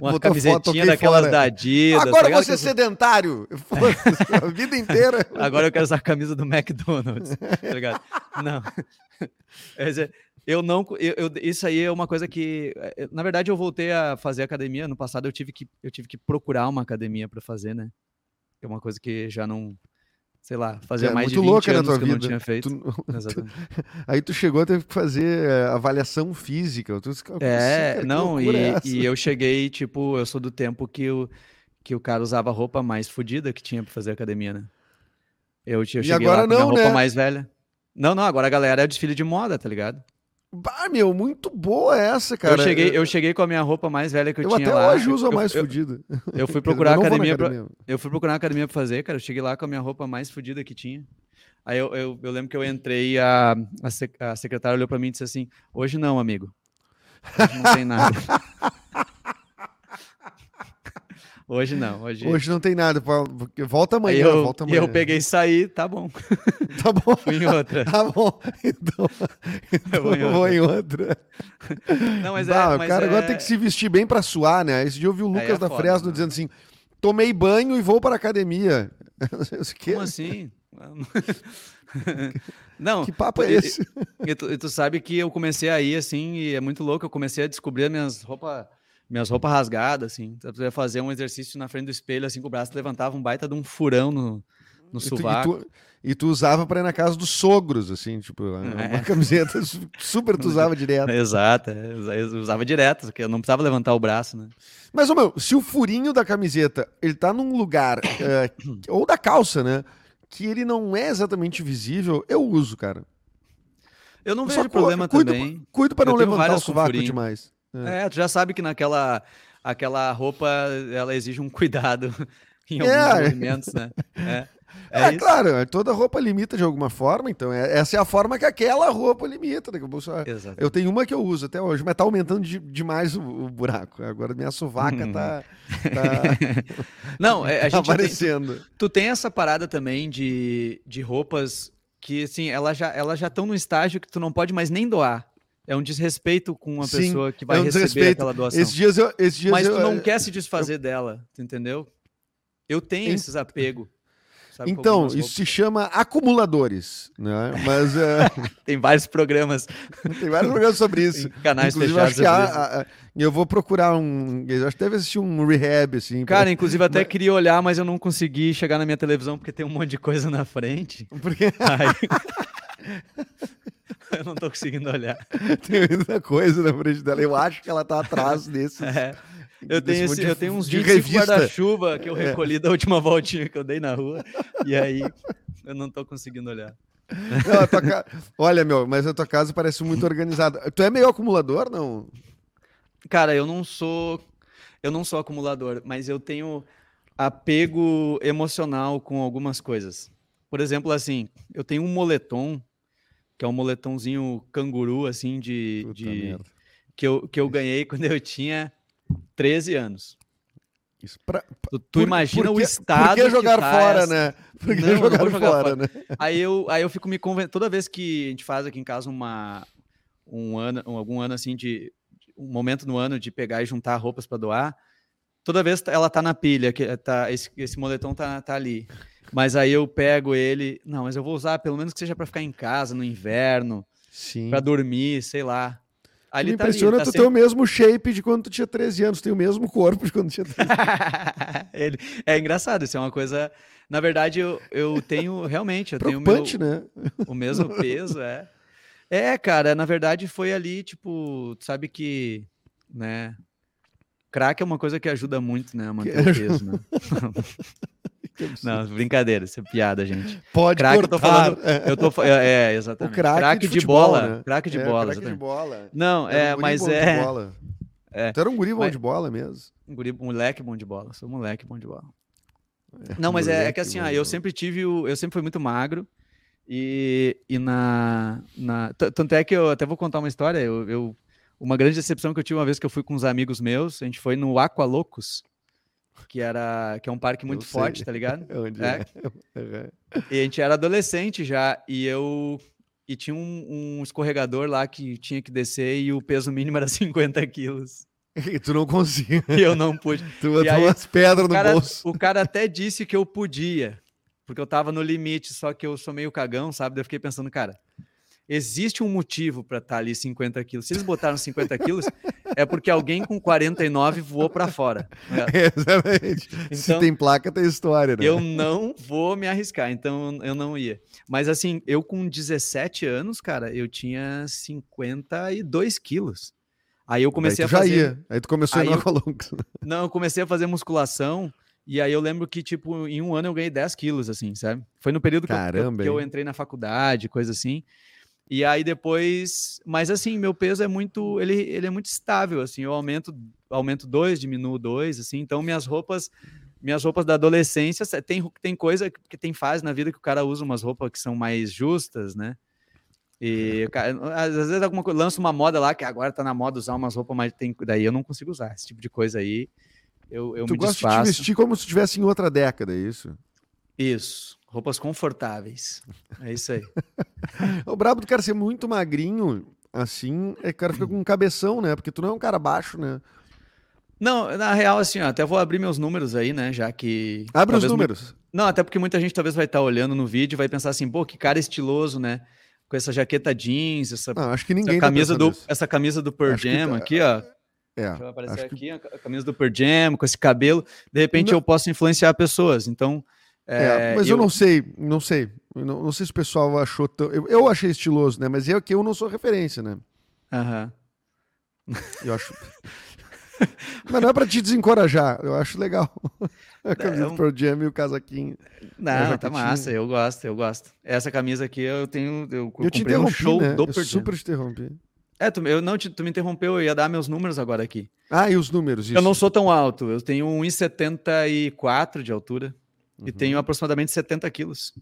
Speaker 3: uma
Speaker 2: Botou
Speaker 3: camisetinha daquelas
Speaker 2: fora.
Speaker 3: da Adidas. tá
Speaker 2: Agora você é sedentário. A vida inteira.
Speaker 3: Agora eu quero usar a camisa do McDonald's, tá ligado? Não. Quer dizer, eu não. eu- eu- isso aí é uma coisa que. eh, Na verdade, eu voltei a fazer academia. No passado, eu tive que, eu tive que procurar uma academia para fazer, né? É uma coisa que já não. Sei lá, fazia
Speaker 2: É
Speaker 3: mais de
Speaker 2: muito
Speaker 3: 20
Speaker 2: louca na
Speaker 3: anos
Speaker 2: tua
Speaker 3: que eu não
Speaker 2: vida.
Speaker 3: tinha feito.
Speaker 2: Tu-. Aí tu chegou a ter que fazer eh, avaliação física. Tu, disse, "Como assim,
Speaker 3: É,
Speaker 2: cara?
Speaker 3: Não, e,
Speaker 2: é essa?"
Speaker 3: e eu cheguei, tipo, eu sou do tempo que o, que o cara usava a roupa mais fodida que tinha pra fazer academia, né? Eu, eu
Speaker 2: E
Speaker 3: cheguei
Speaker 2: agora
Speaker 3: lá com a
Speaker 2: não,
Speaker 3: roupa
Speaker 2: né?
Speaker 3: mais velha. Não, não, agora a galera é desfile de moda, tá ligado?
Speaker 2: Bah, meu, muito boa essa, cara.
Speaker 3: eu, cheguei, eu cheguei com a minha roupa mais velha que eu,
Speaker 2: Eu
Speaker 3: tinha
Speaker 2: até
Speaker 3: lá.
Speaker 2: hoje uso a
Speaker 3: eu,
Speaker 2: mais
Speaker 3: eu,
Speaker 2: fodida.
Speaker 3: eu fui
Speaker 2: Quer dizer,
Speaker 3: procurar
Speaker 2: eu na
Speaker 3: academia, pra,
Speaker 2: academia.
Speaker 3: eu fui procurar academia pra fazer, cara. Eu cheguei lá com a minha roupa mais fodida que tinha. Aí eu, eu, eu lembro que eu entrei, a, a, a secretária olhou pra mim e disse assim: Hoje não, amigo. Hoje não tem nada. Hoje não, hoje.
Speaker 2: Hoje não tem nada. Volta amanhã,
Speaker 3: eu,
Speaker 2: volta
Speaker 3: e
Speaker 2: amanhã.
Speaker 3: eu peguei e saí, tá bom.
Speaker 2: Tá bom.
Speaker 3: Fui em outra.
Speaker 2: Tá bom. Então, então
Speaker 3: vou em
Speaker 2: eu vou em outra.
Speaker 3: Não, mas
Speaker 2: Bah,
Speaker 3: é.
Speaker 2: o
Speaker 3: Mas
Speaker 2: cara
Speaker 3: é...
Speaker 2: agora tem que se vestir bem pra suar, né? Esse dia eu vi o
Speaker 3: Aí
Speaker 2: Lucas
Speaker 3: é
Speaker 2: da
Speaker 3: foda,
Speaker 2: Fresno
Speaker 3: né?
Speaker 2: dizendo assim: tomei banho e vou para a academia.
Speaker 3: Como assim? Não,
Speaker 2: que papo é
Speaker 3: e-
Speaker 2: esse?
Speaker 3: E tu, e tu sabe que eu comecei a ir assim, e é muito louco, eu comecei a descobrir as minhas roupas minhas roupas rasgadas, assim. Eu ia fazer um exercício na frente do espelho, assim, com o braço levantava um baita de um furão no, no
Speaker 2: E tu, e,
Speaker 3: sovaco.
Speaker 2: tu, e tu usava pra ir na casa dos sogros, assim, tipo, uma
Speaker 3: É.
Speaker 2: camiseta su- super tu usava direto.
Speaker 3: Exato, é, eu usa- eu usava direto, porque eu não precisava levantar o braço, né?
Speaker 2: Mas, ô, meu, se o furinho da camiseta, ele tá num lugar, eh, ou da calça, né, que ele não é exatamente visível, eu uso, cara.
Speaker 3: Eu não
Speaker 2: Eu
Speaker 3: vejo problema
Speaker 2: cuido,
Speaker 3: também.
Speaker 2: Cuido pra
Speaker 3: Eu
Speaker 2: não levantar o sovaco
Speaker 3: furinho.
Speaker 2: demais. É.
Speaker 3: É, tu já sabe que naquela aquela roupa, ela exige um cuidado em alguns
Speaker 2: É.
Speaker 3: movimentos, né? É,
Speaker 2: É,
Speaker 3: isso.
Speaker 2: claro, toda roupa limita de alguma forma, então é- essa é a forma que aquela roupa limita. né, eu tenho uma que eu uso até hoje, mas tá aumentando de- demais o, o buraco. Agora minha sovaca
Speaker 3: Hum.
Speaker 2: tá, tá,
Speaker 3: Não, é, a
Speaker 2: tá
Speaker 3: gente tem,
Speaker 2: aparecendo.
Speaker 3: tu tem essa parada também de, de roupas que, assim, elas já elas já estão no estágio que tu não pode mais nem doar. É um desrespeito com a
Speaker 2: Sim,
Speaker 3: pessoa que vai
Speaker 2: é um
Speaker 3: receber
Speaker 2: desrespeito.
Speaker 3: aquela doação.
Speaker 2: Esses dias eu. Esses dias
Speaker 3: Mas
Speaker 2: eu,
Speaker 3: tu não
Speaker 2: eh,
Speaker 3: quer se desfazer dela, tu entendeu? Eu tenho
Speaker 2: Em-
Speaker 3: esses apegos.
Speaker 2: Então, isso se chama acumuladores, né? Mas eh,
Speaker 3: Tem vários programas
Speaker 2: tem vários programas sobre isso.
Speaker 3: em canais
Speaker 2: Inclusive,
Speaker 3: fechados.
Speaker 2: acho eu vou procurar um. Eu acho que deve assistir um rehab, assim. pra-
Speaker 3: Cara, inclusive até
Speaker 2: Mas-
Speaker 3: queria olhar, mas eu não consegui chegar na minha televisão porque tem um monte de coisa na frente.
Speaker 2: porque
Speaker 3: Aí... eu não tô conseguindo olhar.
Speaker 2: tem muita coisa na frente dela. Eu acho que ela tá atrás desses.
Speaker 3: É. Eu
Speaker 2: desse
Speaker 3: tenho, esse-
Speaker 2: de-
Speaker 3: eu tenho uns
Speaker 2: de
Speaker 3: 25
Speaker 2: revista.
Speaker 3: guarda-chuva que eu
Speaker 2: É.
Speaker 3: recolhi da última voltinha que eu dei na rua. E aí eu não tô conseguindo olhar.
Speaker 2: Não, ca- Olha, meu, mas a tua casa parece muito organizada. Tu é meio acumulador, não?
Speaker 3: Cara, eu não sou. Eu não sou acumulador, mas eu tenho apego emocional com algumas coisas. Por exemplo, assim, eu tenho um moletom, que é um moletomzinho canguru, assim, de.
Speaker 2: Puta
Speaker 3: de-
Speaker 2: merda.
Speaker 3: que, eu, que eu ganhei quando eu tinha 13 anos.
Speaker 2: Isso pra-
Speaker 3: Tu, tu
Speaker 2: por-
Speaker 3: imagina
Speaker 2: por
Speaker 3: o
Speaker 2: que-
Speaker 3: estado.
Speaker 2: Por que jogar
Speaker 3: tá
Speaker 2: fora,
Speaker 3: essa-
Speaker 2: né? Por que
Speaker 3: Não,
Speaker 2: jogar,
Speaker 3: jogar
Speaker 2: fora,
Speaker 3: fora.
Speaker 2: né?
Speaker 3: Aí eu, aí eu fico me convencendo. Toda vez que a gente faz aqui em casa uma, um ano, um- algum ano assim de. Um momento no ano de pegar e juntar roupas para doar, toda vez ela tá na pilha, que tá, esse, esse moletom tá, tá ali. Mas aí eu pego ele. Não, mas eu vou usar pelo menos que seja para ficar em casa no inverno,
Speaker 2: Sim.
Speaker 3: para dormir, sei lá. Aí
Speaker 2: me
Speaker 3: tá ali,
Speaker 2: impressiona
Speaker 3: ele tá
Speaker 2: tu ter o mesmo shape de quando tu tinha 13 anos, tem o mesmo corpo de quando tinha 13 anos.
Speaker 3: Ele- é engraçado, isso é uma coisa. Na verdade, eu, eu tenho realmente, eu tenho o meu,
Speaker 2: né?
Speaker 3: o mesmo peso, é. É, cara, na verdade foi ali, tipo, tu sabe que, né? Crack é uma coisa que ajuda muito, né? A manter o peso, né? Não, brincadeira, isso é piada, gente.
Speaker 2: Pode
Speaker 3: Crack, eu
Speaker 2: cortar.
Speaker 3: tô falando.
Speaker 2: É.
Speaker 3: Eu tô, é, é,
Speaker 2: O
Speaker 3: exatamente.
Speaker 2: craque
Speaker 3: de,
Speaker 2: futebol,
Speaker 3: bola.
Speaker 2: né?
Speaker 3: Craque de
Speaker 2: É,
Speaker 3: bola,
Speaker 2: craque de
Speaker 3: exatamente.
Speaker 2: bola.
Speaker 3: Não,
Speaker 2: Era um
Speaker 3: é,
Speaker 2: guri
Speaker 3: mas
Speaker 2: de
Speaker 3: é.
Speaker 2: bola.
Speaker 3: É.
Speaker 2: Tu era um guri bom
Speaker 3: Mas-
Speaker 2: de bola mesmo.
Speaker 3: Um guri- um moleque bom de bola. Sou um moleque bom de bola.
Speaker 2: É,
Speaker 3: Não, mas é, é que assim, eu sempre tive o. Eu sempre fui muito magro. E, e na, na. Tanto é que eu até vou contar uma história. Eu, eu- uma grande decepção que eu tive uma vez que eu fui com uns amigos meus, a gente foi no Aqualocos, que era que é um parque muito forte, tá ligado?
Speaker 2: Onde
Speaker 3: É.
Speaker 2: é? É.
Speaker 3: E a gente era adolescente já, e eu e tinha um, um escorregador lá que tinha que descer e o peso mínimo era 50 quilos.
Speaker 2: E tu não conseguia.
Speaker 3: E eu não pude.
Speaker 2: Tu botou umas pedras no
Speaker 3: cara,
Speaker 2: bolso.
Speaker 3: o cara até disse que eu podia, porque eu tava no limite, só que eu sou meio cagão, sabe? Eu fiquei pensando, cara, existe um motivo para estar ali 50 quilos. Se eles botaram 50 quilos, é porque alguém com 49 voou para fora. né?
Speaker 2: Exatamente. Se
Speaker 3: Então-
Speaker 2: tem placa, tem história, né?
Speaker 3: Eu não vou me arriscar, então eu não ia. Mas assim, eu com 17 anos, cara, eu tinha 52 quilos. Aí eu comecei
Speaker 2: Aí
Speaker 3: a
Speaker 2: tu já
Speaker 3: fazer.
Speaker 2: ia. Aí tu começou a ir
Speaker 3: Aí eu-. Não, eu comecei a fazer musculação. E aí eu lembro que, tipo, em um ano eu ganhei 10 quilos, assim, sabe? Foi no período que, eu- que eu, que entrei na faculdade, coisa assim. E aí depois. Mas assim, meu peso é muito. Ele, ele é muito estável, assim. Eu aumento, aumento dois, diminuo dois, assim. Então minhas roupas. Minhas roupas da adolescência, cê- tem, tem coisa que tem fase na vida que o cara usa umas roupas que são mais justas, né? E cara, às vezes alguma coisa, lança uma moda lá que agora tá na moda usar umas roupas mais. Tem, daí eu não consigo usar esse tipo de coisa aí. Eu, eu
Speaker 2: Tu
Speaker 3: me
Speaker 2: gosta de te
Speaker 3: desfaço.
Speaker 2: vestir como se estivesse em outra década, é isso?
Speaker 3: Isso. Roupas confortáveis. É isso aí.
Speaker 2: O brabo do cara ser muito magrinho, assim, é que o cara fica com um cabeção, né? Porque tu não é um cara baixo, né?
Speaker 3: Não, na real, assim, ó, até vou abrir meus números aí, né? Já que.
Speaker 2: Abre os números.
Speaker 3: Não, até porque muita gente talvez vai estar olhando no vídeo e vai pensar assim, pô, que cara estiloso, né? Com essa jaqueta jeans, essa,
Speaker 2: Não, acho que
Speaker 3: essa
Speaker 2: ninguém tá
Speaker 3: camisa
Speaker 2: pensando
Speaker 3: do,
Speaker 2: nisso.
Speaker 3: essa camisa do Pearl
Speaker 2: que
Speaker 3: Jam
Speaker 2: tá-
Speaker 3: aqui, ó.
Speaker 2: É,
Speaker 3: Deixa eu aparecer
Speaker 2: que-
Speaker 3: aqui, a ca- a camisa do Pearl Jam, com esse cabelo. De repente
Speaker 2: Não-
Speaker 3: eu posso influenciar pessoas. Então.
Speaker 2: É,
Speaker 3: é,
Speaker 2: mas eu... não sei, não sei. Eu não, não sei se o pessoal achou tão. Eu, eu achei estiloso, né? Mas eu que eu não sou referência, né?
Speaker 3: Aham.
Speaker 2: Eu acho. mas não é pra te desencorajar, eu acho legal. A camisa
Speaker 3: É,
Speaker 2: do Pearl Jam e o casaquinho.
Speaker 3: Não, tá massa, eu gosto, eu gosto. Essa camisa aqui eu tenho. Eu,
Speaker 2: Eu te
Speaker 3: comprei
Speaker 2: interrompi,
Speaker 3: show
Speaker 2: né?
Speaker 3: do
Speaker 2: Eu
Speaker 3: Pearl Jam.
Speaker 2: super te interrompi.
Speaker 3: É, tu, eu não tu me interrompeu, eu ia dar meus números agora aqui.
Speaker 2: Ah, e os números, isso.
Speaker 3: Eu não sou tão alto, eu tenho 1,74 de altura e
Speaker 2: Uhum.
Speaker 3: tenho aproximadamente 70 quilos.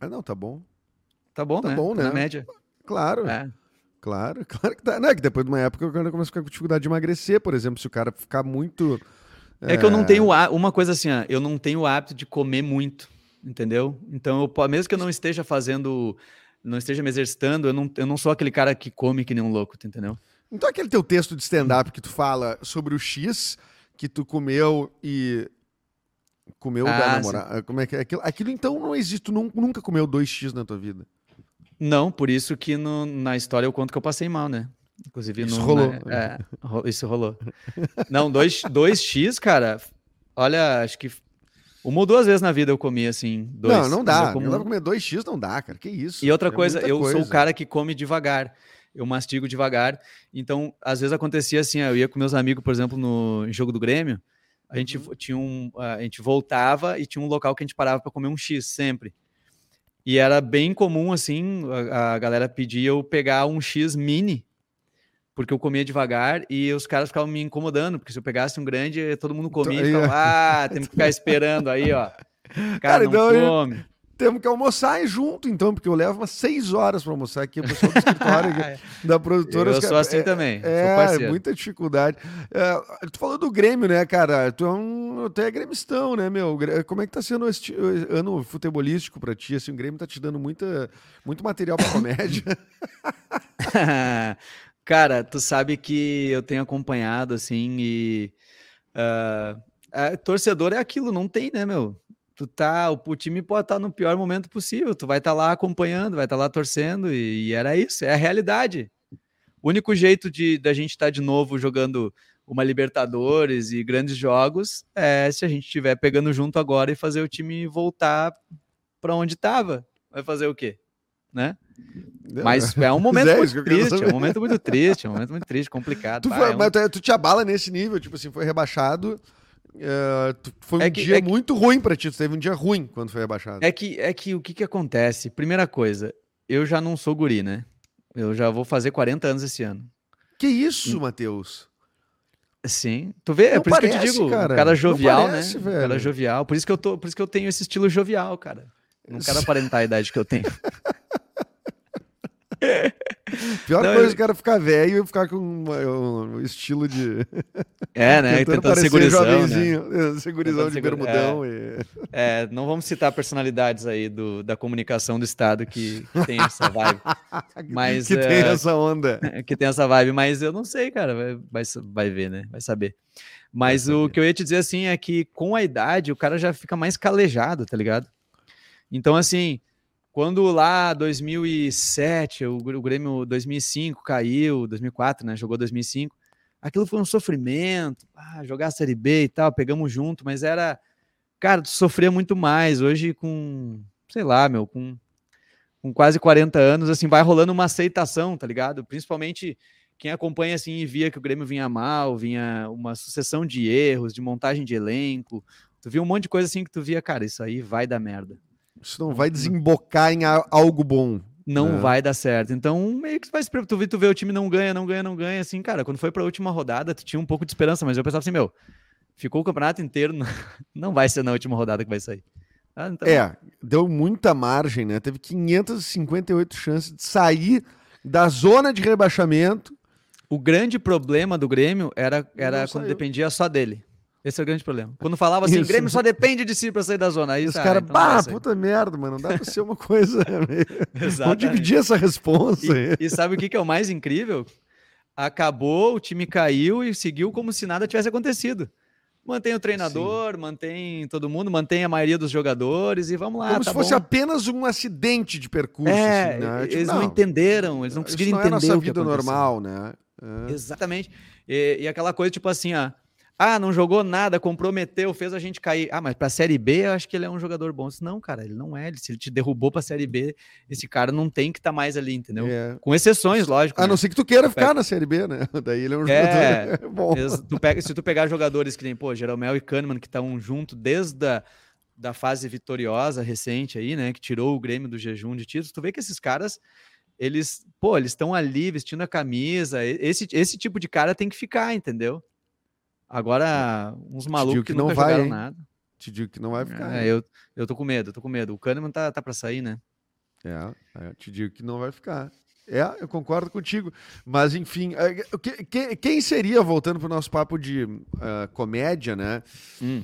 Speaker 2: Ah, não, tá bom.
Speaker 3: Tá bom,
Speaker 2: Tá
Speaker 3: né?
Speaker 2: bom, né?
Speaker 3: Na média.
Speaker 2: Claro.
Speaker 3: É.
Speaker 2: Claro, claro que tá. Não, é que depois de uma época o cara começa a ficar com dificuldade de emagrecer, por exemplo, se o cara ficar muito.
Speaker 3: É que eu não tenho há- uma coisa assim, ó, eu não tenho o hábito de comer muito, entendeu? Então, eu, mesmo que eu não esteja fazendo, não esteja me exercitando, eu não, eu não sou aquele cara que come que nem um louco, entendeu?
Speaker 2: Então aquele teu texto de stand-up que tu fala sobre o X que tu comeu e. Comeu da
Speaker 3: Ah,
Speaker 2: namorada. Como é que é? Aquilo, aquilo então não existe. Tu nun- nunca comeu 2x na tua vida.
Speaker 3: Não, por isso que no- na história eu conto que eu passei mal, né? Inclusive
Speaker 2: Isso
Speaker 3: no,
Speaker 2: rolou.
Speaker 3: na- é, ro- isso rolou. Não, 2 x cara, olha, acho que uma ou duas vezes na vida eu comi assim. Dois,
Speaker 2: não, não dá.
Speaker 3: eu como-
Speaker 2: pra comer 2x, não dá, cara. Que isso?
Speaker 3: E outra
Speaker 2: É
Speaker 3: coisa, eu sou o
Speaker 2: coisa.
Speaker 3: cara que come devagar. Eu mastigo devagar. Então, às vezes acontecia assim, eu ia com meus amigos, por exemplo, no jogo do Grêmio, a gente
Speaker 2: Uhum.
Speaker 3: tinha um, a gente voltava e tinha um local que a gente parava para comer um X sempre. E era bem comum assim, a, a galera pedia eu pegar um X mini, porque eu comia devagar e os caras ficavam me incomodando, porque se eu pegasse um grande, todo mundo comia e
Speaker 2: aí,
Speaker 3: ficava, ah, temos que ficar esperando aí, ó. Cara,
Speaker 2: Cara,
Speaker 3: não
Speaker 2: então
Speaker 3: come.
Speaker 2: Temos que almoçar junto, então, porque eu levo umas 6 horas pra almoçar aqui. O pessoal do escritório da produtora.
Speaker 3: Eu sou assim
Speaker 2: é,
Speaker 3: também,
Speaker 2: É,
Speaker 3: parceiro.
Speaker 2: muita dificuldade. É, tu falou do Grêmio, né, cara? Tu é um. Tu é gremistão, né, meu? Como é que tá sendo este ano futebolístico pra ti? Assim, o Grêmio tá te dando muita, muito material pra comédia.
Speaker 3: Cara, tu sabe que eu tenho acompanhado, assim, e. ah, torcedor é aquilo, não tem, né, meu? Tu tá. O, o time pode estar no pior momento possível, tu vai estar lá acompanhando, vai estar lá torcendo, e, e era isso, é a realidade. O único jeito de da gente estar de novo jogando uma Libertadores e grandes jogos é se a gente estiver pegando junto agora e fazer o time voltar para onde estava. Vai fazer o quê? Né? Mas é um momento
Speaker 2: é
Speaker 3: muito triste, é um momento muito triste, é um momento muito triste, complicado.
Speaker 2: Tu, foi-
Speaker 3: é um-
Speaker 2: mas tu, tu te abala nesse nível, tipo assim, foi rebaixado. É, tu- foi um
Speaker 3: É que-
Speaker 2: dia
Speaker 3: é que-
Speaker 2: muito ruim pra ti. Tu teve um dia ruim quando foi rebaixado.
Speaker 3: É que, é que o que, que acontece? Primeira coisa, eu já não sou guri, né? Eu já vou fazer 40 anos esse ano.
Speaker 2: Que isso, Matheus?
Speaker 3: Sim. Tu vê, é
Speaker 2: Não
Speaker 3: por isso que eu te
Speaker 2: parece,
Speaker 3: digo,
Speaker 2: cara.
Speaker 3: cara jovial,
Speaker 2: parece,
Speaker 3: né? O cara
Speaker 2: velho.
Speaker 3: jovial. Por isso que eu tô, por isso que eu tenho esse estilo jovial, cara. Não quero aparentar a idade que eu tenho.
Speaker 2: Pior
Speaker 3: Não,
Speaker 2: coisa
Speaker 3: eu-
Speaker 2: é o cara ficar velho e ficar com uma- um estilo de.
Speaker 3: É, né? Tentando
Speaker 2: parecer
Speaker 3: segurizão, né?
Speaker 2: jovenzinho, é, segurizão
Speaker 3: Tentando
Speaker 2: de
Speaker 3: segura-
Speaker 2: bermudão. E...
Speaker 3: É, não vamos citar personalidades aí do, da comunicação do Estado que, que tem essa vibe. Mas,
Speaker 2: que
Speaker 3: é,
Speaker 2: tem essa onda.
Speaker 3: que tem essa vibe, mas eu não sei, cara. Vai, vai, vai ver, né? Vai saber. Mas
Speaker 2: Vai
Speaker 3: o
Speaker 2: saber.
Speaker 3: que eu ia te dizer assim é que com a idade o cara já fica mais calejado, tá ligado? Então, assim, quando lá 2007, o, Gr- o Grêmio 2005 caiu, 2004, né? Jogou 2005. Aquilo foi um sofrimento, ah, jogar a Série B e tal, pegamos junto, mas era. Cara, tu sofria muito mais. Hoje, com, sei lá, meu, com, com quase 40 anos, assim, vai rolando uma aceitação, tá ligado? Principalmente quem acompanha assim e via que o Grêmio vinha mal, vinha uma sucessão de erros, de montagem de elenco. Tu via um monte de coisa assim que tu via, cara, isso aí vai dar merda.
Speaker 2: Isso não vai desembocar em a- algo bom.
Speaker 3: Não
Speaker 2: É.
Speaker 3: vai dar certo. Então, meio que vai se tu vê, tu vê o time não ganha, não ganha, não ganha, assim, cara, quando foi pra última rodada, tu tinha um pouco de esperança, mas eu pensava assim, meu, ficou o campeonato inteiro, não- não vai ser na última rodada que vai sair. Ah, então,
Speaker 2: É, deu muita margem, né? Teve 558 chances de sair da zona de rebaixamento.
Speaker 3: O grande problema do Grêmio era, era
Speaker 2: não
Speaker 3: quando
Speaker 2: saiu.
Speaker 3: dependia só dele. Esse é o grande problema. Quando falava assim,
Speaker 2: Isso.
Speaker 3: Grêmio só depende de si pra sair da zona. Aí
Speaker 2: os
Speaker 3: tá,
Speaker 2: caras,
Speaker 3: então não
Speaker 2: bah, puta merda, mano, não dá pra ser uma coisa. Vamos dividir essa responsa.
Speaker 3: E, e sabe o que, que é o mais incrível? Acabou, o time caiu e seguiu como se nada tivesse acontecido. Mantém o treinador, mantém todo mundo, mantém a maioria dos jogadores e vamos lá.
Speaker 2: Como
Speaker 3: tá
Speaker 2: se fosse
Speaker 3: bom.
Speaker 2: apenas um acidente de percurso.
Speaker 3: É,
Speaker 2: assim, né? Tipo,
Speaker 3: eles não, entenderam, eles não
Speaker 2: isso
Speaker 3: conseguiram
Speaker 2: não é
Speaker 3: entender
Speaker 2: nossa
Speaker 3: o que
Speaker 2: vida normal, né? É.
Speaker 3: Exatamente. E, e aquela coisa, tipo assim, ó. Ah, não jogou nada, comprometeu, fez a gente cair. Ah, mas pra Série B eu acho que ele é um jogador bom. Disse, Não, cara, ele não é. Se ele te derrubou pra Série B, esse cara não tem que estar mais ali, entendeu?
Speaker 2: É.
Speaker 3: Com exceções, lógico.
Speaker 2: A
Speaker 3: né?
Speaker 2: não ser que tu queira ficar na Série B, né? Daí ele é um
Speaker 3: É,
Speaker 2: jogador bom.
Speaker 3: Ex- tu pega- se tu pegar jogadores que nem, pô, Jeromel e Kahneman, que estão junto desde a da fase vitoriosa recente aí, né, que tirou o Grêmio do jejum de títulos, tu vê que esses caras, eles, pô, eles estão ali vestindo a camisa, esse, esse tipo de cara tem que ficar, entendeu? Agora, uns malucos
Speaker 2: que
Speaker 3: que,
Speaker 2: não vai,
Speaker 3: jogaram
Speaker 2: hein?
Speaker 3: nada.
Speaker 2: Te digo que não vai ficar.
Speaker 3: É, eu, eu tô com medo, eu tô com medo. O Kahneman tá, tá pra sair, né?
Speaker 2: É, é, te digo que não vai ficar. É, eu concordo contigo. Mas, enfim, é, o que- que- quem seria, voltando para o nosso papo de ah, comédia, né?
Speaker 3: Hum.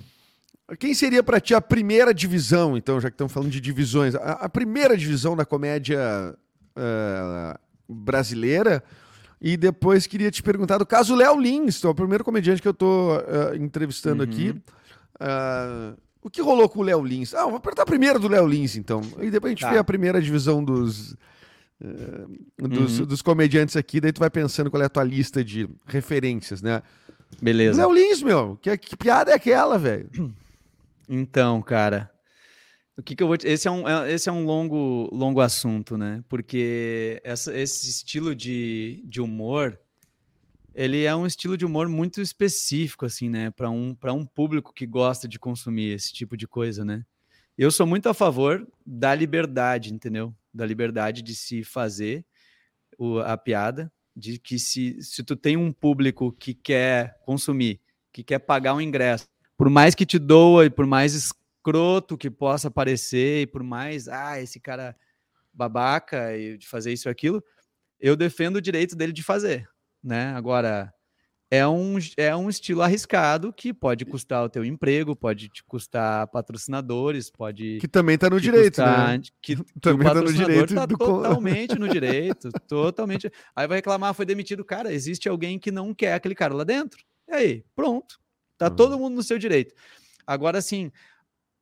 Speaker 2: Quem seria para ti a primeira divisão, então, já que estamos falando de divisões, a, a primeira divisão da comédia ah, brasileira? E depois queria te perguntar do caso Léo Lins, que é o primeiro comediante que eu estou entrevistando
Speaker 3: Uhum.
Speaker 2: aqui. Ah, o que rolou com o Léo Lins? Ah, vou perguntar primeiro do Léo Lins, então. E depois a gente
Speaker 3: Tá.
Speaker 2: vê a primeira divisão dos, eh, dos,
Speaker 3: Uhum.
Speaker 2: dos comediantes aqui, daí tu vai pensando qual é a tua lista de referências, né?
Speaker 3: Beleza.
Speaker 2: Léo Lins, meu, que, que piada é aquela, velho?
Speaker 3: Então, cara, o que, que eu vou te... esse é um é- esse é um longo longo assunto, né? Porque essa- esse estilo de, de humor ele é um estilo de humor muito específico assim, né, para um um público que gosta de consumir esse tipo de coisa, né? Eu sou muito a favor da liberdade, entendeu? Da liberdade de se fazer o- a piada, de que se, se tu tem um público que quer consumir, que quer pagar um ingresso, por mais que te doa e por mais escroto que possa parecer, e por mais, ah, esse cara babaca e de fazer isso e aquilo, eu defendo o direito dele de fazer, né? Agora, é um, é um estilo arriscado que pode custar o teu emprego, pode te custar patrocinadores, pode
Speaker 2: Que também tá no direito,
Speaker 3: custar-
Speaker 2: né?
Speaker 3: Que, que
Speaker 2: Também
Speaker 3: o
Speaker 2: tá no direito
Speaker 3: tá
Speaker 2: do
Speaker 3: totalmente no direito, totalmente. Aí vai reclamar, foi demitido. Cara, existe alguém que não quer aquele cara lá dentro. E aí, pronto. Tá
Speaker 2: Uhum.
Speaker 3: todo mundo no seu direito. Agora, assim,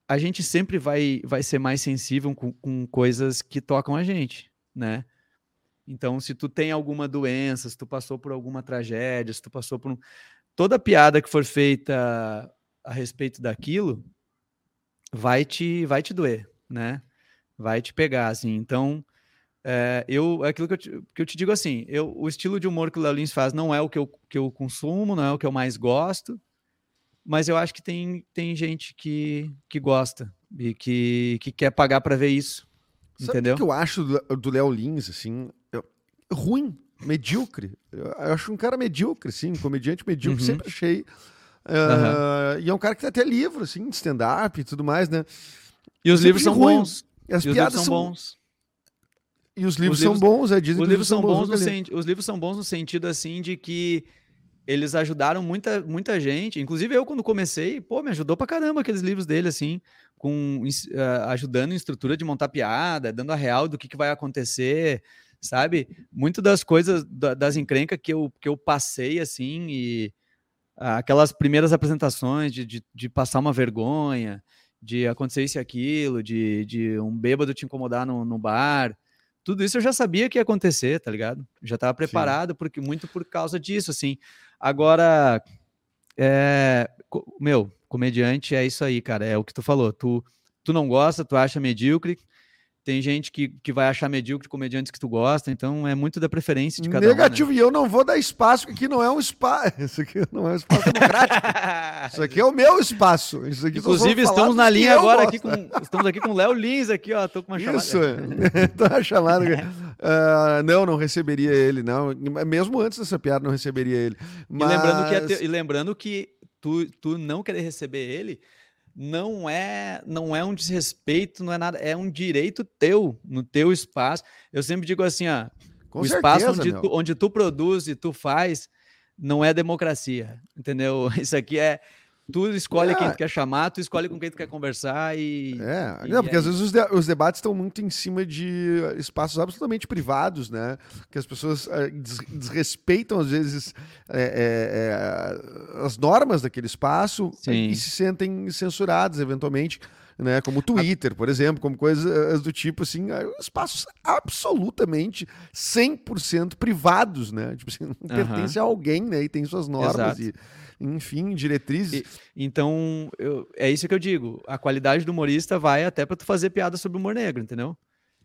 Speaker 3: a gente sempre vai, vai ser mais sensível com, com coisas que tocam a gente, né? Então, se tu tem alguma doença, se tu passou por alguma tragédia, se tu passou por um... Toda piada que for feita a respeito daquilo vai te, vai te doer, né? Vai te pegar, assim. Então, é, eu, é aquilo que eu, te, que eu te digo assim, eu, o estilo de humor que o Léo Lins faz não é o que eu, que eu consumo, não é o que eu mais gosto, mas eu acho que tem, tem gente que, que gosta e que, que quer pagar para ver isso,
Speaker 2: Sabe
Speaker 3: entendeu?
Speaker 2: o que eu acho do- Léo Lins, assim? Eu- ruim, medíocre. Eu eu acho um cara medíocre, assim, um comediante medíocre,
Speaker 3: Uhum.
Speaker 2: sempre achei. Ah, E é um cara que tem até livro, assim, de stand-up e tudo mais, né?
Speaker 3: E os
Speaker 2: sempre
Speaker 3: livros são
Speaker 2: ruim.
Speaker 3: bons.
Speaker 2: E as
Speaker 3: e
Speaker 2: piadas
Speaker 3: são
Speaker 2: são,
Speaker 3: bons.
Speaker 2: E os livros, os livros são bons, é,
Speaker 3: dizem os livros são bons, no sen... os livros são bons no sentido assim de que eles ajudaram muita, muita gente, inclusive eu quando comecei, pô, me ajudou pra caramba aqueles livros dele assim, com uh, ajudando em estrutura de montar piada, dando a real do que, que vai acontecer, sabe? Muito das coisas da, das encrencas que eu, que eu passei assim e uh, aquelas primeiras apresentações de, de, de passar uma vergonha, de acontecer isso e aquilo, de, de um bêbado te incomodar no, no bar. Tudo isso eu já sabia que ia acontecer, tá ligado? Já estava preparado, porque muito por causa disso, assim. Agora, é, meu, comediante é isso aí, cara. É o que tu falou. Tu, tu não gosta, tu acha medíocre, tem gente que, que vai achar medíocre comediantes que tu gosta, então é muito da preferência de cada
Speaker 2: Negativo,
Speaker 3: um,
Speaker 2: né? e eu não vou dar espaço, porque aqui não é um espaço. Isso aqui não é um espaço democrático. Isso aqui é o meu espaço. Isso aqui
Speaker 3: Inclusive, estamos na linha agora aqui com. Estamos aqui com o Léo Lins aqui, ó. Tô com uma chamada.
Speaker 2: Isso, tô uma chamada. Uh, não, não receberia ele, não. Mesmo antes dessa piada, não receberia ele. Mas...
Speaker 3: E lembrando que, te... e lembrando que tu, tu não querer receber ele não é não é um desrespeito, não é nada, é um direito teu, no teu espaço. Eu sempre digo assim, ó, Com o certeza, espaço onde tu, onde tu produz e tu faz não é democracia, entendeu? Isso aqui é Tu escolhe é. quem tu quer chamar, tu escolhe com quem tu quer conversar e.
Speaker 2: É, e não, porque é às vezes os, de, os, debates estão muito em cima de espaços absolutamente privados, né? Que as pessoas uh, des, desrespeitam, às vezes, é, as normas daquele espaço Sim. e se sentem censuradas, eventualmente né? Como Twitter, por exemplo, como coisas do tipo assim, espaços absolutamente 100% privados, né? Tipo assim, não uhum. pertence a alguém, né? E tem suas normas Exato. e enfim, diretrizes.
Speaker 3: E, então, eu, é isso que eu digo. A qualidade do humorista vai até para tu fazer piada sobre humor negro, entendeu?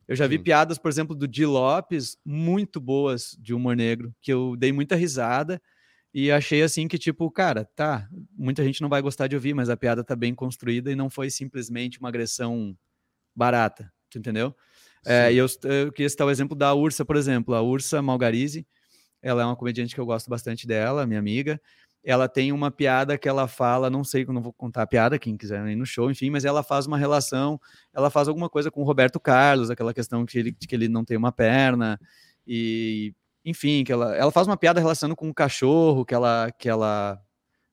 Speaker 3: Eu já Sim. vi piadas, por exemplo, do Di Lopes, muito boas de humor negro, que eu dei muita risada e achei assim que, tipo, cara, tá, muita gente não vai gostar de ouvir, mas a piada tá bem construída e não foi simplesmente uma agressão barata, tu entendeu? É, e eu, eu queria citar o exemplo da Ursa, por exemplo. A Ursa Malgarize, ela é uma comediante que eu gosto bastante dela, minha amiga. Ela tem uma piada que ela fala, não sei, não vou contar a piada, quem quiser ir no show, enfim, mas ela faz uma relação, ela faz alguma coisa com o Roberto Carlos, aquela questão que ele, que ele não tem uma perna, e enfim, que ela, ela faz uma piada relacionando com um cachorro que ela, que ela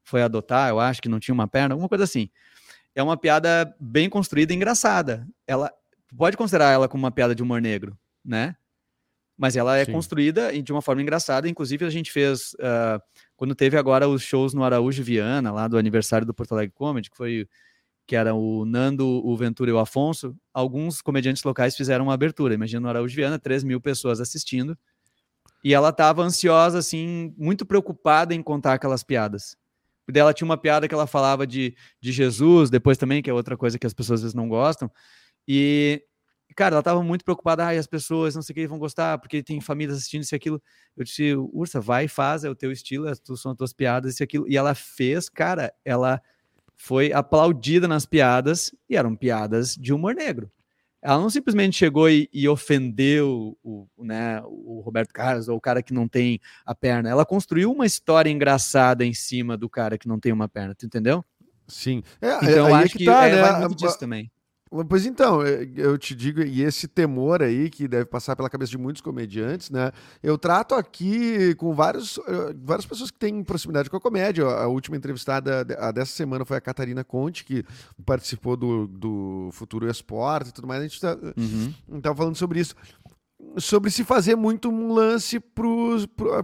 Speaker 3: foi adotar, eu acho que não tinha uma perna, alguma coisa assim. É uma piada bem construída e engraçada. Ela pode considerar ela como uma piada de humor negro, né? Mas ela é Sim. construída de uma forma engraçada. Inclusive, a gente fez, uh, quando teve agora os shows no Araújo Viana, lá do aniversário do Porto Alegre Comedy, que foi que era o Nando, o Ventura e o Afonso, alguns comediantes locais fizeram uma abertura. Imagina no Araújo Viana, 3 mil pessoas assistindo. E ela estava ansiosa, assim, muito preocupada em contar aquelas piadas. Porque ela tinha uma piada que ela falava de, de Jesus, depois também, que é outra coisa que as pessoas às vezes não gostam. E, cara, ela estava muito preocupada, ai, as pessoas não sei o que vão gostar, porque tem famílias assistindo isso e aquilo. Eu disse, Ursa, vai e faz, é o teu estilo, são as tuas piadas, isso e aquilo. E ela fez, cara, ela foi aplaudida nas piadas, e eram piadas de humor negro ela não simplesmente chegou e, e ofendeu o, né, o Roberto Carlos ou o cara que não tem a perna. Ela construiu uma história engraçada em cima do cara que não tem uma perna, tu entendeu?
Speaker 2: Sim.
Speaker 3: É, então, é, acho que, que tá, é, né? vai muito disso também.
Speaker 2: Pois então, é, eu te digo, e esse temor aí que deve passar pela cabeça de muitos comediantes, né? Eu trato aqui com vários, eh, várias pessoas que têm proximidade com a comédia. A última entrevistada dessa semana foi a Catarina Conte, que participou do, do Futuro Esporte e tudo mais. A gente está uhum. Tá falando sobre isso. Sobre se fazer muito um lance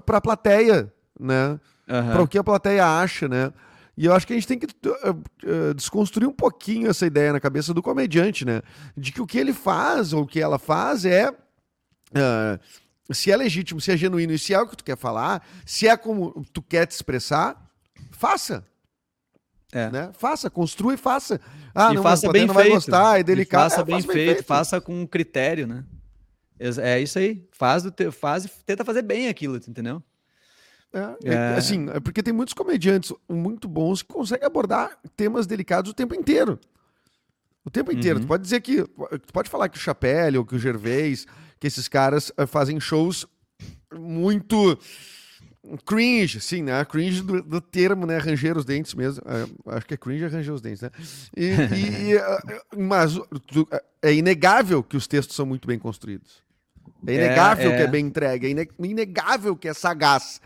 Speaker 2: para a plateia, né? Uhum. Para o que a plateia acha, né? E eu acho que a gente tem que uh, uh, desconstruir um pouquinho essa ideia na cabeça do comediante, né? De que o que ele faz ou o que ela faz é. Uh, se é legítimo, se é genuíno e se é o que tu quer falar, se é como tu quer te expressar, faça. É. Né? Faça, construa e faça.
Speaker 3: Ah, e
Speaker 2: não,
Speaker 3: faça bem
Speaker 2: não
Speaker 3: feito.
Speaker 2: vai gostar, é delicado.
Speaker 3: faça, é, bem, faça feito, bem feito, faça com critério, né? É isso aí. Faz, faz, tenta fazer bem aquilo, entendeu?
Speaker 2: É, é, é. Assim, é porque tem muitos comediantes muito bons que conseguem abordar temas delicados o tempo inteiro. O tempo inteiro. Uhum. Tu pode dizer que. Tu pode falar que o Chapelle ou que o Gervais, que esses caras uh, fazem shows muito cringe, sim, né? Cringe do, do, termo, né? Ranger os dentes mesmo. Uh, acho que é cringe arranjar os dentes, né? E, e uh, mas é inegável que os textos são muito bem construídos. É inegável é, é... que é bem entregue, é inegável que é sagaz.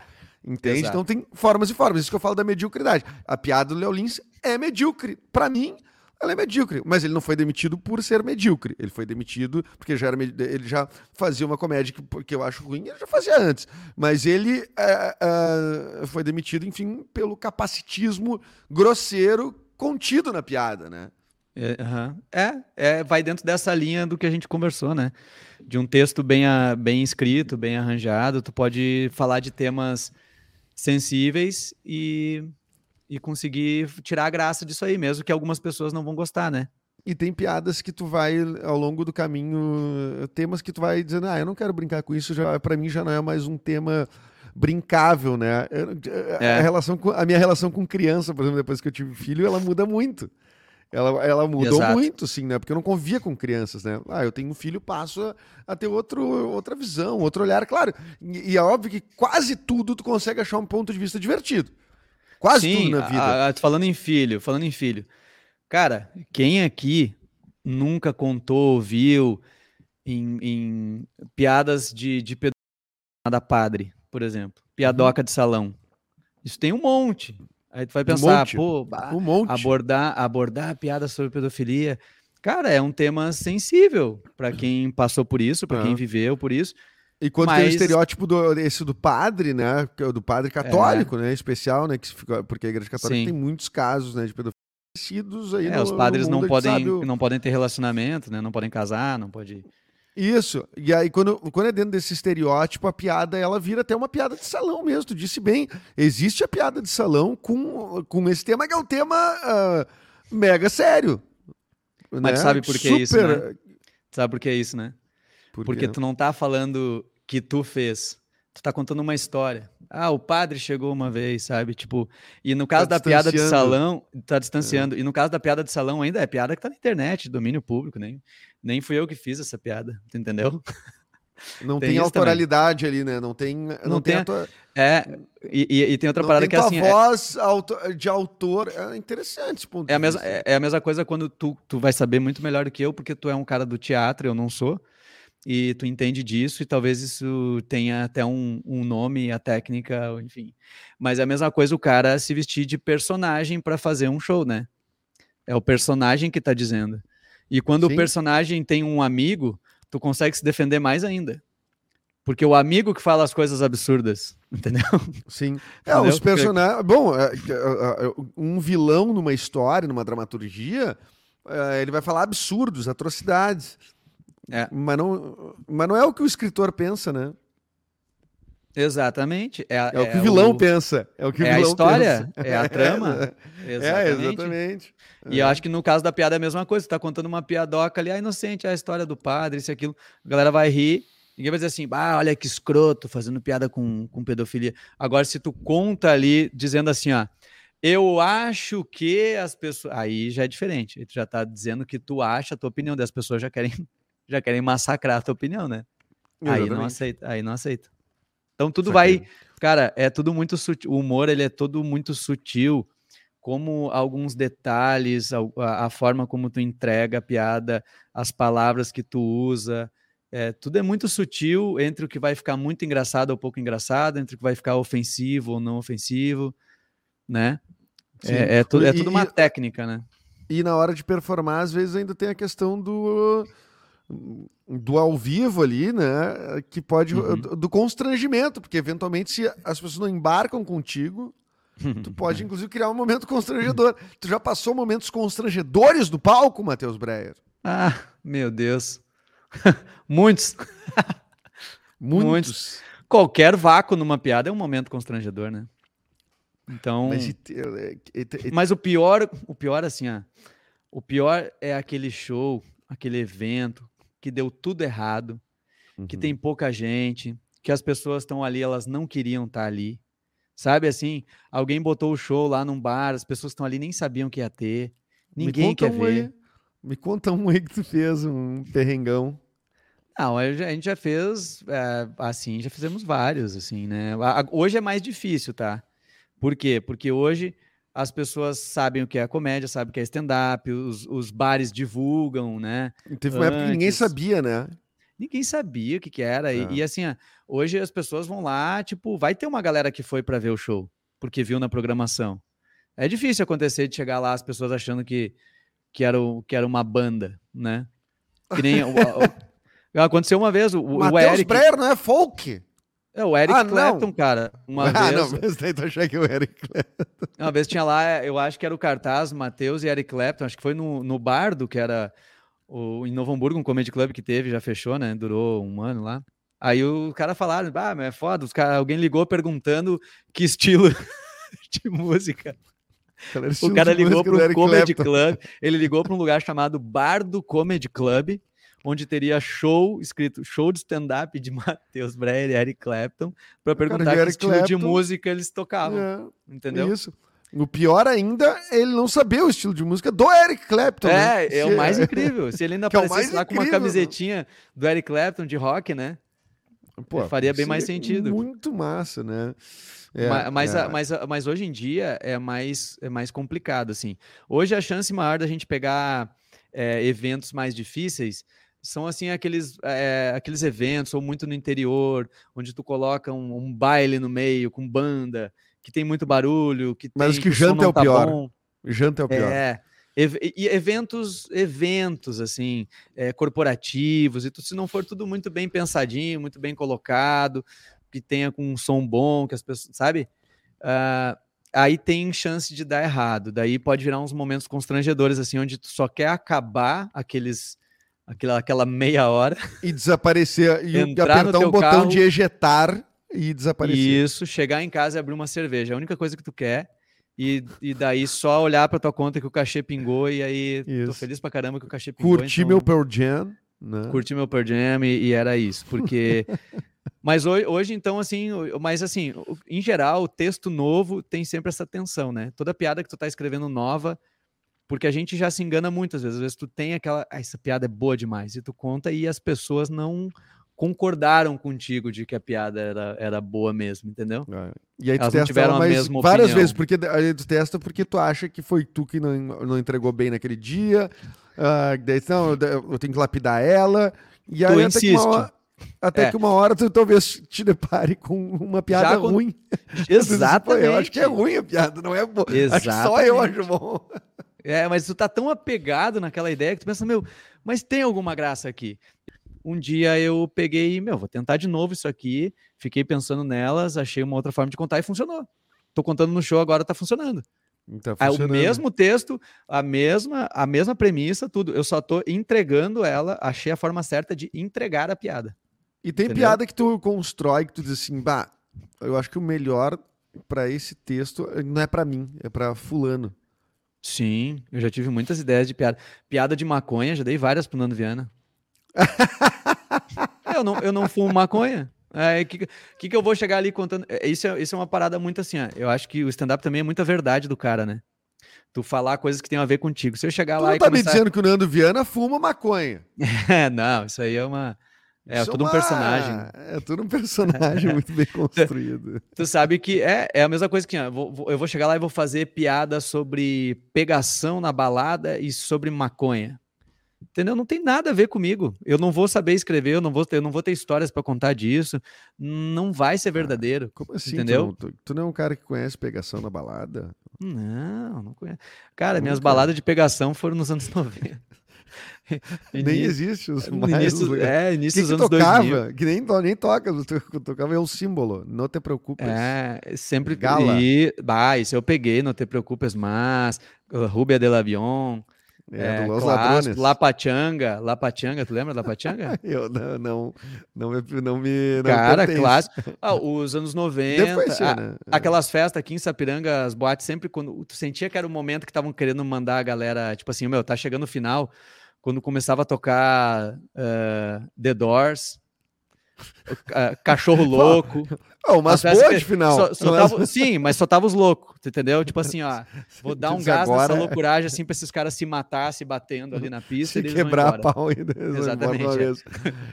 Speaker 2: Entende? Exato. Então tem formas e formas. Isso que eu falo da mediocridade. A piada do Léo Lins é medíocre. Para mim, ela é medíocre, mas ele não foi demitido por ser medíocre. Ele foi demitido porque já era, ele já fazia uma comédia que, que eu acho ruim, ele já fazia antes. Mas ele é, é, foi demitido, enfim, pelo capacitismo grosseiro contido na piada, né?
Speaker 3: É, uhum. é, é, vai dentro dessa linha do que a gente conversou, né? De um texto bem, a, bem escrito, bem arranjado, tu pode falar de temas sensíveis e e conseguir tirar a graça disso aí, mesmo que algumas pessoas não vão gostar, né?
Speaker 2: E tem piadas que tu vai, ao longo do caminho, temas que tu vai dizendo, ah, eu não quero brincar com isso, já para mim já não é mais um tema brincável, né? É. A, relação com, a minha relação com criança, por exemplo, depois que eu tive filho, ela muda muito. Ela, ela mudou Exato. muito, sim, né? Porque eu não convia com crianças, né? Ah, eu tenho um filho, passo a, a ter outro, outra visão, outro olhar, claro. E, e, é óbvio que quase tudo tu consegue achar um ponto de vista divertido. Quase Sim, tudo na vida. A,
Speaker 3: a, falando em filho, falando em filho. Cara, quem aqui nunca contou, ouviu em, em piadas de, de da padre, por exemplo? Piadoca uhum. de salão. Isso tem um monte. Aí tu vai pensar, um pô, um monte. abordar, abordar piadas sobre pedofilia. Cara, é um tema sensível para quem passou por isso, para uhum. quem viveu por isso.
Speaker 2: E quando Mas... tem o estereótipo do, esse do padre, né? É do padre católico, é. né? Especial, né? Que fica, porque a igreja católica Sim. tem muitos casos, né? De pedofilia
Speaker 3: aí. É, no, os padres não podem, não podem ter relacionamento, né? Não podem casar, não pode.
Speaker 2: Isso. E aí, quando, quando é dentro desse estereótipo, a piada ela vira até uma piada de salão mesmo. Tu disse bem. Existe a piada de salão com, com esse tema, que é um tema uh, mega sério.
Speaker 3: Mas né? sabe por que Super... isso? Né? Sabe por que isso, né? Por Porque tu não tá falando que tu fez. Tu tá contando uma história. Ah, o padre chegou uma vez, sabe? Tipo, e no caso tá da piada de salão, tá distanciando. É. E no caso da piada de salão ainda é piada que tá na internet, domínio público, nem, nem fui eu que fiz essa piada, entendeu?
Speaker 2: Não tem, tem autoralidade também. ali, né? Não tem. Não,
Speaker 3: não tem. tem É, e, e, e, tem outra não parada tem que é assim.
Speaker 2: É voz é... de autor é interessante.
Speaker 3: É a, mesma, é, é, a mesma coisa quando tu, tu vai saber muito melhor do que eu, porque tu é um cara do teatro, eu não sou e tu entende disso, e talvez isso tenha até um, um nome, a técnica, enfim. Mas é a mesma coisa o cara se vestir de personagem para fazer um show, né? É o personagem que tá dizendo. E quando Sim. o personagem tem um amigo, tu consegue se defender mais ainda. Porque o amigo que fala as coisas absurdas, entendeu?
Speaker 2: Sim. É, entendeu? os personagens. Bom, é, é, é, um vilão numa história, numa dramaturgia, ele vai falar absurdos, atrocidades. É. Mas, não, mas não é o que o escritor pensa, né?
Speaker 3: Exatamente.
Speaker 2: É, é, é o que o vilão o... pensa. É o que
Speaker 3: é
Speaker 2: o vilão
Speaker 3: a história, pensa. é a trama.
Speaker 2: É, exatamente. É, exatamente.
Speaker 3: E eu acho que no caso da piada é a mesma coisa. Você tá contando uma piadoca ali, a ah, inocente, a história do padre, isso e aquilo. A galera vai rir. Ninguém vai dizer assim, ah, olha que escroto, fazendo piada com, com pedofilia. Agora, se tu conta ali, dizendo assim, ó, eu acho que as pessoas. Aí já é diferente. Tu já tá dizendo que tu acha, a tua opinião das pessoas já querem já querem massacrar a tua opinião, né? Exatamente. Aí não aceita, aí não aceita. Então tudo vai, cara, é tudo muito sutil. O humor ele é todo muito sutil, como alguns detalhes, a, a forma como tu entrega a piada, as palavras que tu usa, é, tudo é muito sutil entre o que vai ficar muito engraçado ou pouco engraçado, entre o que vai ficar ofensivo ou não ofensivo, né? É, é, tudo, é tudo uma e, técnica, né?
Speaker 2: E na hora de performar, às vezes ainda tem a questão do do ao vivo ali, né? Que pode. Uhum. Do, constrangimento, porque eventualmente, se as pessoas não embarcam contigo, tu pode, inclusive, criar um momento constrangedor. tu já passou momentos constrangedores do palco, Matheus Breyer?
Speaker 3: Ah, meu Deus. Muitos.
Speaker 2: Muitos. Muitos.
Speaker 3: Qualquer vácuo numa piada é um momento constrangedor, né? Então. Mas, mas o pior, o pior, assim, ó, o pior é aquele show, aquele evento que deu tudo errado, uhum. que tem pouca gente, que as pessoas estão ali, elas não queriam estar tá ali. Sabe assim, alguém botou o show lá num bar, as pessoas estão ali nem sabiam que ia ter. Ninguém quer um ver.
Speaker 2: Aí, me conta um aí que tu fez, um perrengão.
Speaker 3: Não, a gente já fez, é, assim, já fizemos vários, assim, né? Hoje é mais difícil, tá? Por quê? Porque hoje as pessoas sabem o que é comédia, sabem o que é stand-up, os, os bares divulgam, né?
Speaker 2: E teve uma época que ninguém sabia, né?
Speaker 3: Ninguém sabia o que, que era. E,
Speaker 2: É.
Speaker 3: e, assim, ó, hoje as pessoas vão lá, tipo, vai ter uma galera que foi para ver o show, porque viu na programação. É difícil acontecer de chegar lá as pessoas achando que, que, era, o, que era uma banda, né? Que nem. o- o- aconteceu uma vez, o, o
Speaker 2: Matheus
Speaker 3: Eric.
Speaker 2: Breyer não é folk?
Speaker 3: É, o Eric
Speaker 2: Ah, não.
Speaker 3: Clapton, cara. Uma
Speaker 2: ah,
Speaker 3: vez.
Speaker 2: não, mas daí tu achei que eu era.
Speaker 3: Uma vez tinha lá, eu acho que era o cartaz, Matheus e Eric Clapton, acho que foi no, no Bardo, que era o, em Novo Hamburgo, um comedy club que teve, já fechou, né? Durou um ano lá. Aí o cara falaram, ah, mas é foda, os cara, alguém ligou perguntando que estilo de música. O cara ligou para um comedy club, ele ligou para um lugar chamado Bardo Comedy Club, onde teria show, escrito show de stand-up de Matheus Breyer e Eric Clapton, para perguntar que estilo de
Speaker 2: Clapton.
Speaker 3: música eles tocavam,
Speaker 2: É,
Speaker 3: entendeu?
Speaker 2: Isso. O pior ainda é ele não saber o estilo de música do Eric Clapton. né?
Speaker 3: É, é o mais incrível. Se ele ainda
Speaker 2: é
Speaker 3: aparecesse
Speaker 2: mais
Speaker 3: lá com uma
Speaker 2: incrível, né?
Speaker 3: camisetinha do Eric Clapton de rock, né?
Speaker 2: Pô,
Speaker 3: faria bem mais sentido.
Speaker 2: Muito massa, né? É,
Speaker 3: Ma- mas,
Speaker 2: é.
Speaker 3: mas, mas hoje em dia é mais, é mais complicado, assim. Hoje a chance maior da gente pegar é, eventos mais difíceis são, assim, aqueles, é, aqueles eventos, ou muito no interior, onde tu coloca um, um baile no meio, com banda, que tem muito barulho, que
Speaker 2: Mas
Speaker 3: tem,
Speaker 2: que
Speaker 3: o som
Speaker 2: janta é o
Speaker 3: tá
Speaker 2: pior.
Speaker 3: bom.
Speaker 2: Janta é o pior.
Speaker 3: É. E eventos, eventos assim, é, corporativos, e tu- se não for tudo muito bem pensadinho, muito bem colocado, que tenha com um som bom, que as pessoas, sabe? Ah, aí tem chance de dar errado. Daí pode virar uns momentos constrangedores, assim, onde tu só quer acabar aqueles, aquela, aquela meia hora,
Speaker 2: E desaparecer, e apertar um botão
Speaker 3: carro.
Speaker 2: de ejetar e desaparecer.
Speaker 3: Isso, chegar em casa e abrir uma cerveja. É a única coisa que tu quer. E, e daí só olhar pra tua conta que o cachê pingou e aí tô
Speaker 2: Isso.
Speaker 3: feliz pra caramba que o cachê pingou.
Speaker 2: Curtir
Speaker 3: então-
Speaker 2: meu Pearl Jam. Né?
Speaker 3: curti meu Pearl Jam e, e era isso, porque... mas hoje, hoje, então, assim, mas assim, em geral, o texto novo tem sempre essa tensão, né? Toda piada que tu tá escrevendo nova, porque a gente já se engana muitas vezes, às vezes tu tem aquela, ah, essa piada é boa demais, e tu conta e as pessoas não concordaram contigo de que a piada era, era boa mesmo, entendeu?
Speaker 2: É. E aí tu
Speaker 3: Elas
Speaker 2: testa
Speaker 3: tiveram
Speaker 2: ela
Speaker 3: a mesma
Speaker 2: várias
Speaker 3: opinião.
Speaker 2: vezes, porque aí tu testa porque tu acha que foi tu que não, não entregou bem naquele dia. ah, daí, não, eu, tenho que lapidar ela. E aí até, que
Speaker 3: insiste.
Speaker 2: uma hora, até
Speaker 3: É.
Speaker 2: que uma hora tu talvez te depare com uma piada
Speaker 3: Já
Speaker 2: ruim. Tu diz, "Pô,
Speaker 3: Exatamente.
Speaker 2: Eu acho que é ruim a piada, não é boa. Acho que só eu acho bom.
Speaker 3: É, mas tu tá tão apegado naquela ideia que tu pensa, meu, mas tem alguma graça aqui. Um dia eu peguei, meu, vou tentar de novo isso aqui, fiquei pensando nelas, achei uma outra forma de contar e funcionou. Tô contando no show agora, tá funcionando.
Speaker 2: Tá
Speaker 3: É o mesmo texto, a mesma, a mesma premissa, tudo. Eu só tô entregando ela, achei a forma certa de entregar a piada.
Speaker 2: E tem
Speaker 3: Entendeu?
Speaker 2: piada que tu constrói, que tu diz assim, bah, eu acho que o melhor pra esse texto não é pra mim, é pra fulano.
Speaker 3: Sim, eu já tive muitas ideias de piada. Piada de maconha, já dei várias pro Nando Viana. eu, não, eu não fumo maconha. É, que, que, que eu vou chegar ali contando? É, Isso é, isso é uma parada muito assim, ó. Eu acho que o stand-up também é muita verdade do cara, né? Tu falar coisas que tem a ver contigo. Se eu chegar
Speaker 2: Tu
Speaker 3: lá
Speaker 2: não
Speaker 3: e
Speaker 2: tá me
Speaker 3: começar...
Speaker 2: dizendo que o Nando Viana fuma maconha.
Speaker 3: É, não, isso aí é uma... É
Speaker 2: Isso
Speaker 3: tudo um
Speaker 2: uma-
Speaker 3: personagem.
Speaker 2: É tudo um personagem muito bem construído.
Speaker 3: Tu sabe que é, é a mesma coisa que ó, vou- eu vou chegar lá e vou fazer piada sobre pegação na balada e sobre maconha. Entendeu? Não tem nada a ver comigo. Eu não vou saber escrever, eu não vou ter, eu não vou ter histórias pra contar disso. Não vai ser verdadeiro.
Speaker 2: Como assim?
Speaker 3: Entendeu?
Speaker 2: Tu não, tu, tu não é um cara que conhece pegação na balada?
Speaker 3: Não, não conheço. Cara, minhas
Speaker 2: Nunca.
Speaker 3: baladas de pegação foram nos anos 90.
Speaker 2: Nem existe os mais
Speaker 3: início, é,
Speaker 2: que,
Speaker 3: início
Speaker 2: que
Speaker 3: dos anos
Speaker 2: tocava?
Speaker 3: 2000.
Speaker 2: Que nem, nem toca, tocava é um símbolo. Não te preocupes.
Speaker 3: É, sempre.
Speaker 2: Gala.
Speaker 3: E, bah, isso eu peguei, não te preocupes mais. uh, Rubia del Avião.
Speaker 2: É, do Los
Speaker 3: clássico,
Speaker 2: Ladrones.
Speaker 3: La Pachanga, La Pachanga, tu lembra da Pachanga?
Speaker 2: Eu não, não, não me. Não me não
Speaker 3: Cara,
Speaker 2: pertence.
Speaker 3: clássico. Ah, os anos 90,
Speaker 2: Depois
Speaker 3: a-
Speaker 2: né?
Speaker 3: aquelas festas aqui em Sapiranga, as boates, sempre quando tu sentia que era o momento que estavam querendo mandar a galera, tipo assim, meu, tá chegando o final, quando começava a tocar eh, The Doors, ca- Cachorro Louco,
Speaker 2: Oh, mas boa de final.
Speaker 3: Só, só mas... tava, sim, mas só tava os loucos, entendeu? Tipo assim, ó, vou dar um gás agora... nessa loucuragem assim pra esses caras se matar, se batendo ali na pista.
Speaker 2: Se quebrar a pau ainda. Exatamente.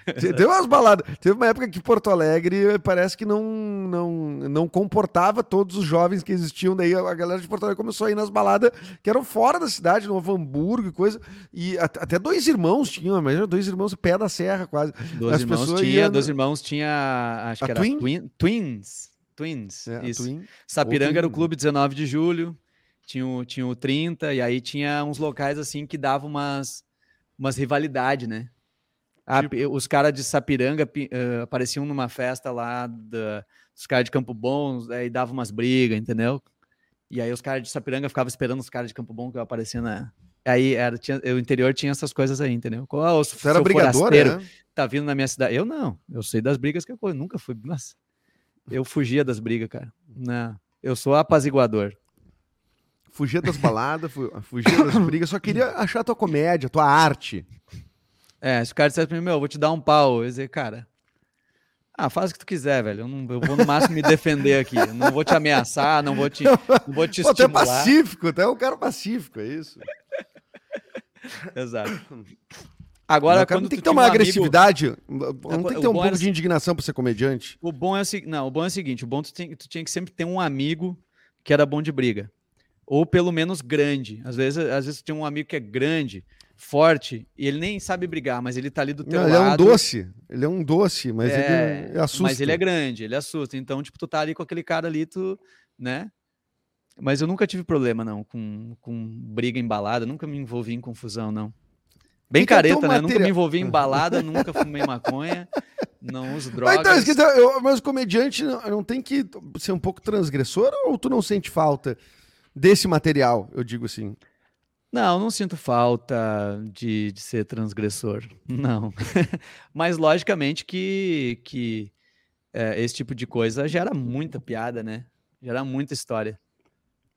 Speaker 2: É. Teve umas baladas. Teve uma época que Porto Alegre parece que não, não, não comportava todos os jovens que existiam. Daí a galera de Porto Alegre começou a ir nas baladas que eram fora da cidade, no Hamburgo e coisa. E até dois irmãos tinham, imagina, dois irmãos pé da serra quase.
Speaker 3: Dois As irmãos tinha, iam... dois irmãos tinha, acho a que era Twin? Twin, Twins. Twins. É, isso. Twin. Sapiranga era o clube 19 de julho, tinha o, tinha o 30, e aí tinha uns locais assim que davam umas, umas rivalidades, né? Ah, tipo... Os caras de Sapiranga uh, apareciam numa festa lá da, dos caras de Campo Bom, aí dava umas brigas, entendeu? E aí os caras de Sapiranga ficavam esperando os caras de Campo Bom que apareciam na. Aí era, tinha, o interior tinha essas coisas aí, entendeu?
Speaker 2: Oh, Você era brigador, né?
Speaker 3: Tá vindo na minha cidade. Eu não, eu sei das brigas que eu nunca fui. Nossa. Eu fugia das brigas, cara. Não, eu sou apaziguador.
Speaker 2: Fugia das baladas, fugia das brigas, só queria achar tua comédia, tua arte.
Speaker 3: É, se o cara dissesse pra mim, meu, eu vou te dar um pau, eu ia dizer, cara, ah, faz o que tu quiser, velho. Eu, não, eu vou no máximo me defender aqui. Eu não vou te ameaçar, não vou te, não vou te Pô, estimular. Tu é
Speaker 2: pacífico, tu é um cara pacífico, é isso.
Speaker 3: Exato. Agora, não, quando
Speaker 2: tem que ter uma agressividade, amigo... não tem que ter um pouco de indignação para ser comediante.
Speaker 3: O bom é o, não, o bom é o seguinte, o bom é tu, tem, tu tinha que sempre ter um amigo que era bom de briga. Ou pelo menos grande. Às vezes, às vezes tu tem um amigo que é grande, forte, e ele nem sabe brigar, mas ele tá ali do teu não,
Speaker 2: lado.
Speaker 3: Ele
Speaker 2: é um doce. Ele é um doce, mas
Speaker 3: é,
Speaker 2: ele assusta.
Speaker 3: Mas ele é grande, ele assusta. Então, tipo, tu tá ali com aquele cara ali, tu, né? Mas eu nunca tive problema, não, com, com briga embalada, nunca me envolvi em confusão, não. Bem que careta, que é né? Material... Nunca me envolvi em balada, nunca fumei maconha, não uso drogas.
Speaker 2: Mas, então, eu, mas comediante não, não tem que ser um pouco transgressor ou tu não sente falta desse material, eu digo assim?
Speaker 3: Não, não sinto falta de, de ser transgressor, não. mas logicamente que, que é, esse tipo de coisa gera muita piada, né? Gera muita história.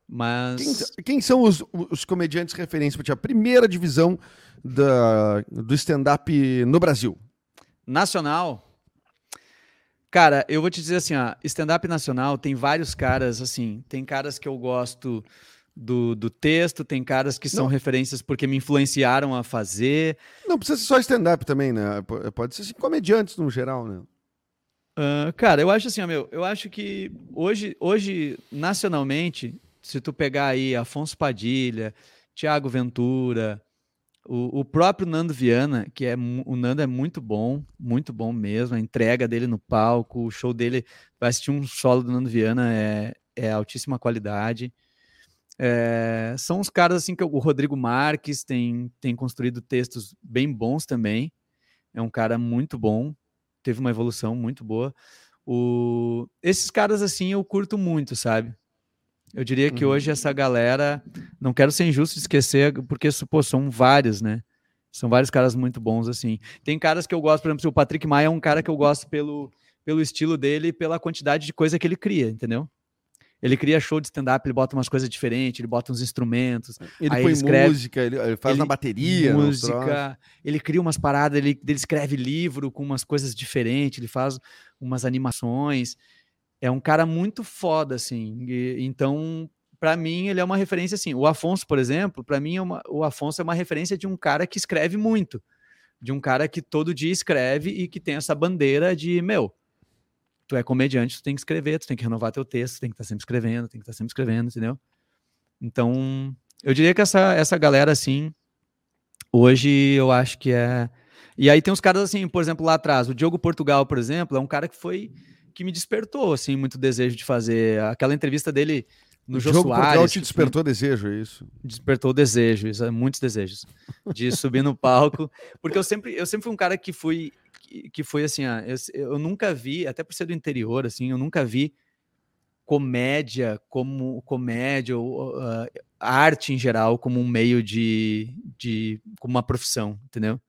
Speaker 3: Mas.
Speaker 2: Quem, quem são os, os comediantes referência para? A primeira divisão da, do stand-up no Brasil?
Speaker 3: Nacional? Cara, eu vou te dizer assim, ó, stand-up nacional tem vários caras, assim, tem caras que eu gosto do, do texto, tem caras que são Não. referências porque me influenciaram a fazer.
Speaker 2: Não precisa ser só stand-up também, né? Pode ser assim, comediantes no geral, né?
Speaker 3: Uh, cara, eu acho assim, ó, meu, eu acho que hoje, hoje, nacionalmente, se tu pegar aí Afonso Padilha, Tiago Ventura, o, o, próprio Nando Viana, que é o Nando é muito bom, muito bom mesmo. A entrega dele no palco, o show dele, vai assistir um solo do Nando Viana é, é altíssima qualidade. É, são os caras assim que o Rodrigo Marques tem, tem construído textos bem bons também. É um cara muito bom, teve uma evolução muito boa. O, esses caras assim eu curto muito, sabe? Eu diria que uhum. hoje essa galera, não quero ser injusto de esquecer, porque pô, são vários, né? São vários caras muito bons, assim. Tem caras que eu gosto, por exemplo, o Patrick Maia é um cara que eu gosto pelo, pelo estilo dele e pela quantidade de coisa que ele cria, entendeu? Ele cria show de stand-up, ele bota umas coisas diferentes, ele bota uns instrumentos.
Speaker 2: Ele põe ele escreve, música, ele, ele faz ele, na bateria.
Speaker 3: Música, ele cria umas paradas, ele, ele escreve livro com umas coisas diferentes, ele faz umas animações é um cara muito foda, assim. E, então, para mim, ele é uma referência assim. O Afonso, por exemplo, para mim, é uma, o Afonso é uma referência de um cara que escreve muito, de um cara que todo dia escreve e que tem essa bandeira de meu. Tu é comediante, tu tem que escrever, tu tem que renovar teu texto, tem que estar tá sempre escrevendo, tem que estar tá sempre escrevendo, entendeu? Então, eu diria que essa, essa galera, assim, hoje eu acho que é. E aí tem uns caras assim, por exemplo, lá atrás, o Diogo Portugal, por exemplo, é um cara que foi que me despertou, assim, muito desejo de fazer. Aquela entrevista dele no Jô Soares. Portugal
Speaker 2: te despertou desejo, é isso?
Speaker 3: Despertou desejo, isso, é, muitos desejos. De subir no palco. Porque eu sempre, eu sempre fui um cara que fui, que, que foi assim, eu, eu nunca vi, até por ser do interior, assim, eu nunca vi comédia como comédia ou uh, arte em geral como um meio de, de como uma profissão, entendeu?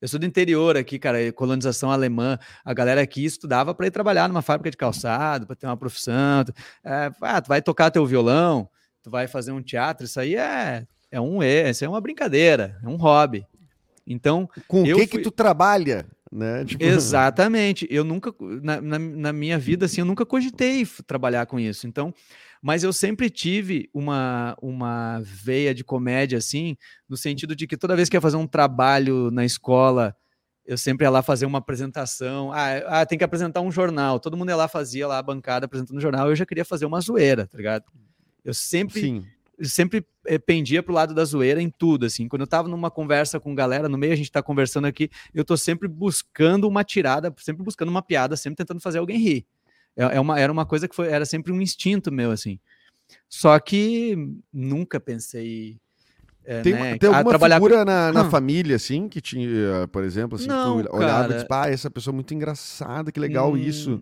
Speaker 3: Eu sou do interior aqui, cara, colonização alemã. A galera aqui estudava para ir trabalhar numa fábrica de calçado, para ter uma profissão. É, ah, tu vai tocar teu violão, tu vai fazer um teatro, isso aí é, é um isso é uma brincadeira, é um hobby. Então,
Speaker 2: com o que fui... que tu trabalha né? Tipo...
Speaker 3: Exatamente. Eu nunca, na, na, na, minha vida, assim, eu nunca cogitei trabalhar com isso. Então, mas eu sempre tive uma, uma veia de comédia, assim, no sentido de que toda vez que ia fazer um trabalho na escola, eu sempre ia lá fazer uma apresentação. Ah, ah, tem que apresentar um jornal. Todo mundo ia lá, fazia lá a bancada apresentando o jornal. Eu já queria fazer uma zoeira, tá ligado? Eu sempre Sim sempre eh, pendia pro lado da zoeira em tudo, assim. Quando eu tava numa conversa com galera, no meio a gente tá conversando aqui, eu tô sempre buscando uma tirada, sempre buscando uma piada, sempre tentando fazer alguém rir. É, é uma, era uma coisa que foi, era sempre um instinto meu, assim. Só que nunca pensei
Speaker 2: é, tem, né? tem alguma trabalhar figura na, na família, assim, que tinha, por exemplo, assim,
Speaker 3: não,
Speaker 2: tu olhava cara... e disse, ah, essa pessoa é muito engraçada, que legal hum, isso.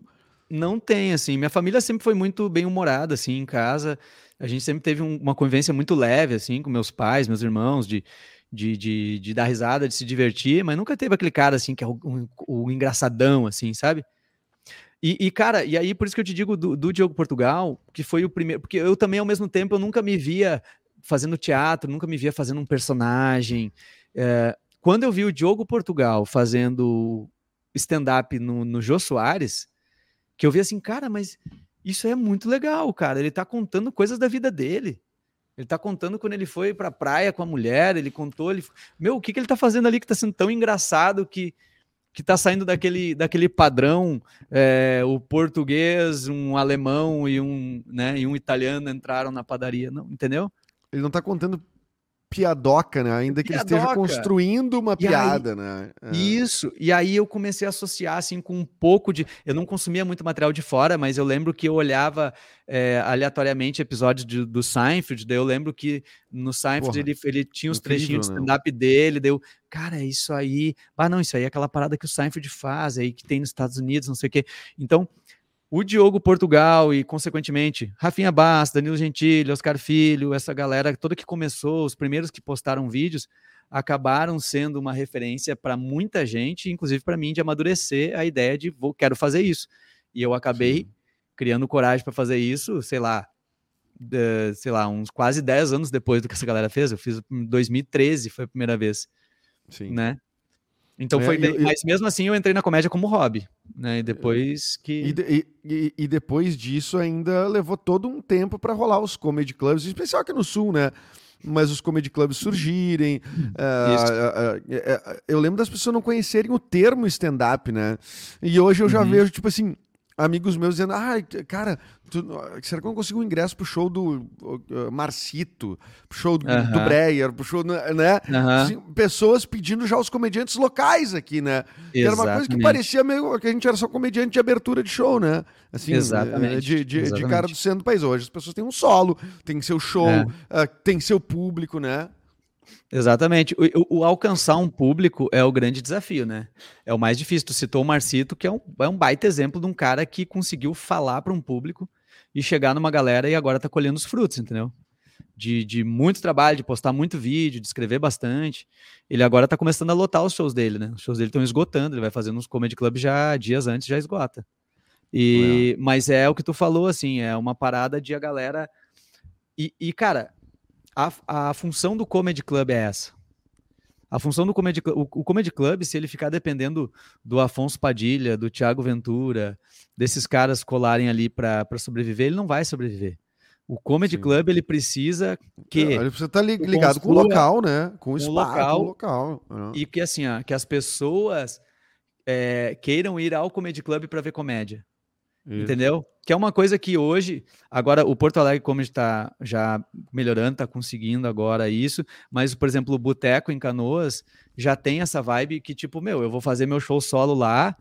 Speaker 3: Não tem, assim, minha família sempre foi muito bem humorada, assim, em casa, a gente sempre teve um, uma convivência muito leve, assim, com meus pais, meus irmãos, de, de, de, de, dar risada, de se divertir, mas nunca teve aquele cara, assim, que é o, o, o engraçadão, assim, sabe? E, e, cara, e aí por isso que eu te digo do, do Diogo Portugal, que foi o primeiro, porque eu também, ao mesmo tempo, eu nunca me via fazendo teatro, nunca me via fazendo um personagem. É, quando eu vi o Diogo Portugal fazendo stand-up no, no Jô Soares, que eu vi assim, cara, mas isso é muito legal, cara. Ele tá contando coisas da vida dele. Ele tá contando quando ele foi pra praia com a mulher, ele contou, ele... Meu, o que, que ele tá fazendo ali que tá sendo tão engraçado que, que tá saindo daquele, daquele padrão, é, o português, um alemão e um, né, e um italiano entraram na padaria, não, entendeu?
Speaker 2: Ele não tá contando piadoca, né? Ainda que piadoca. ele esteja construindo uma e piada,
Speaker 3: aí,
Speaker 2: né?
Speaker 3: É. Isso. E aí eu comecei a associar assim com um pouco de. Eu não consumia muito material de fora, mas eu lembro que eu olhava é, aleatoriamente episódios de, do Seinfeld. Daí eu lembro que no Seinfeld ele, ele tinha os incrível, trechinhos de né? stand-up dele. Deu, cara, é isso aí. Ah, não, isso aí é aquela parada que o Seinfeld faz, aí que tem nos Estados Unidos, não sei o quê. Então o Diogo Portugal e, consequentemente, Rafinha Bass, Danilo Gentili, Oscar Filho, essa galera toda que começou, os primeiros que postaram vídeos, acabaram sendo uma referência para muita gente, inclusive para mim, de amadurecer a ideia de vou, quero fazer isso. E eu acabei Sim. criando coragem para fazer isso, sei lá, de, sei lá, uns quase 10 anos depois do que essa galera fez. Eu fiz em 2013, foi a primeira vez. Sim. Né? Então é, foi. Eu, mas mesmo assim eu entrei na comédia como hobby. Né? E depois que.
Speaker 2: E, e, e depois disso ainda levou todo um tempo para rolar os comedy clubs, especial aqui no sul, né? Mas os comedy clubs surgirem. Uh, uh, uh, eu lembro das pessoas não conhecerem o termo stand-up, né? E hoje eu já uhum. vejo, tipo assim, amigos meus dizendo: ah, cara, tu, será que eu não consigo um ingresso pro show do uh, Marcito, pro show do, uh -huh. do Breyer, pro show, né? Uh -huh. pessoas pedindo já os comediantes locais aqui, né? Era uma coisa que parecia meio que a gente era só comediante de abertura de show, né? Assim, Exatamente. De, de, Exatamente. de cara do centro do país. Hoje as pessoas têm um solo, tem seu show, é. uh, tem seu público, né?
Speaker 3: Exatamente. O, o, alcançar um público é o grande desafio, né? É o mais difícil. Tu citou o Marcito, que é um, é um baita exemplo de um cara que conseguiu falar para um público e chegar numa galera e agora tá colhendo os frutos, entendeu? De, de muito trabalho, de postar muito vídeo, de escrever bastante. Ele agora tá começando a lotar os shows dele, né? Os shows dele estão esgotando, ele vai fazendo uns comedy club já dias antes, já esgota. E, Mas é o que tu falou, assim, é uma parada de a galera. E, e cara, a, a função do comedy club é essa. A função do Comedy Club, o, o Comedy Club, se ele ficar dependendo do Afonso Padilha, do Thiago Ventura, desses caras colarem ali para sobreviver, ele não vai sobreviver. O Comedy Sim. Club ele precisa que
Speaker 2: ele precisa estar tá ligado com o local, né? Com o espaço, local,
Speaker 3: com o local. É. E que assim, ó, que as pessoas é, queiram ir ao Comedy Club para ver comédia. Isso. Entendeu? Que é uma coisa que hoje, agora o Porto Alegre, como está já melhorando, está conseguindo agora isso, mas, por exemplo, o Boteco em Canoas já tem essa vibe que, tipo, meu, eu vou fazer meu show solo lá,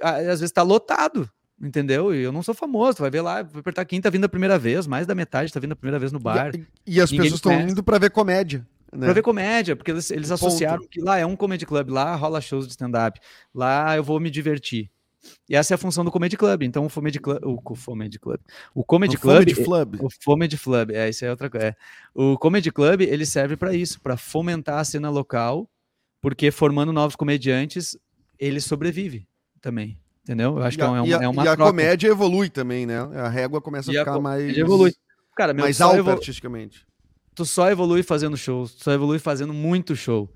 Speaker 3: às vezes está lotado, entendeu? E eu não sou famoso, vai ver lá, vai apertar quem tá vindo a primeira vez, mais da metade está vindo a primeira vez no bar.
Speaker 2: E, e as pessoas estão indo para ver comédia.
Speaker 3: Né? Pra ver comédia, porque eles, eles associaram que lá é um comedy club, lá rola shows de stand-up, lá eu vou me divertir. E essa é a função do Comedy Club. Então, o Comedy Club. O Comedy Club. O Comedy o Club. Comedy Club. O Comedy Club. É, isso é outra coisa. É. O Comedy Club, ele serve para isso, para fomentar a cena local, porque formando novos comediantes, ele sobrevive também. Entendeu? Eu acho que é, uma,
Speaker 2: e a,
Speaker 3: é uma
Speaker 2: E a comédia evolui também, né? A régua começa a ficar a mais.
Speaker 3: evolui. Cara,
Speaker 2: mais alta evolu... artisticamente.
Speaker 3: Tu só evolui fazendo show, tu só evolui fazendo muito show.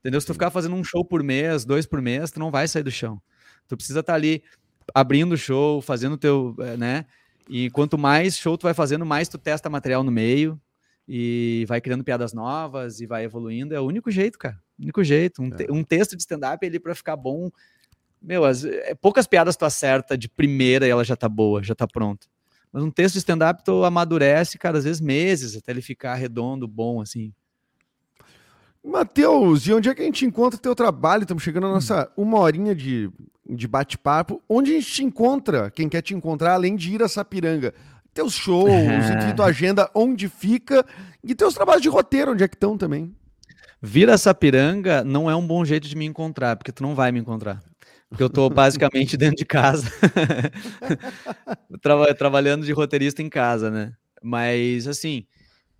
Speaker 3: Entendeu? Se tu ficar fazendo um show por mês, dois por mês, tu não vai sair do chão. Tu precisa estar tá ali abrindo o show, fazendo teu, eh, né? E quanto mais show tu vai fazendo, mais tu testa material no meio e vai criando piadas novas e vai evoluindo. É o único jeito, cara. O único jeito. Um, te, é. um texto de stand-up ele para ficar bom. Meu, as, é, poucas piadas tu acerta de primeira e ela já tá boa, já tá pronta. Mas um texto de stand-up tu amadurece, cara, às vezes meses até ele ficar redondo, bom, assim.
Speaker 2: Matheus, e onde é que a gente encontra teu trabalho? Estamos chegando na nossa uma horinha de, de bate-papo. Onde a gente te encontra? Quem quer te encontrar, além de ir a Sapiranga? Teus shows, e tua agenda, onde fica? E teus trabalhos de roteiro, onde é que estão também?
Speaker 3: Vir a Sapiranga não é um bom jeito de me encontrar, porque tu não vai me encontrar. Porque eu estou basicamente dentro de casa, Tra trabalhando de roteirista em casa, né? Mas, assim,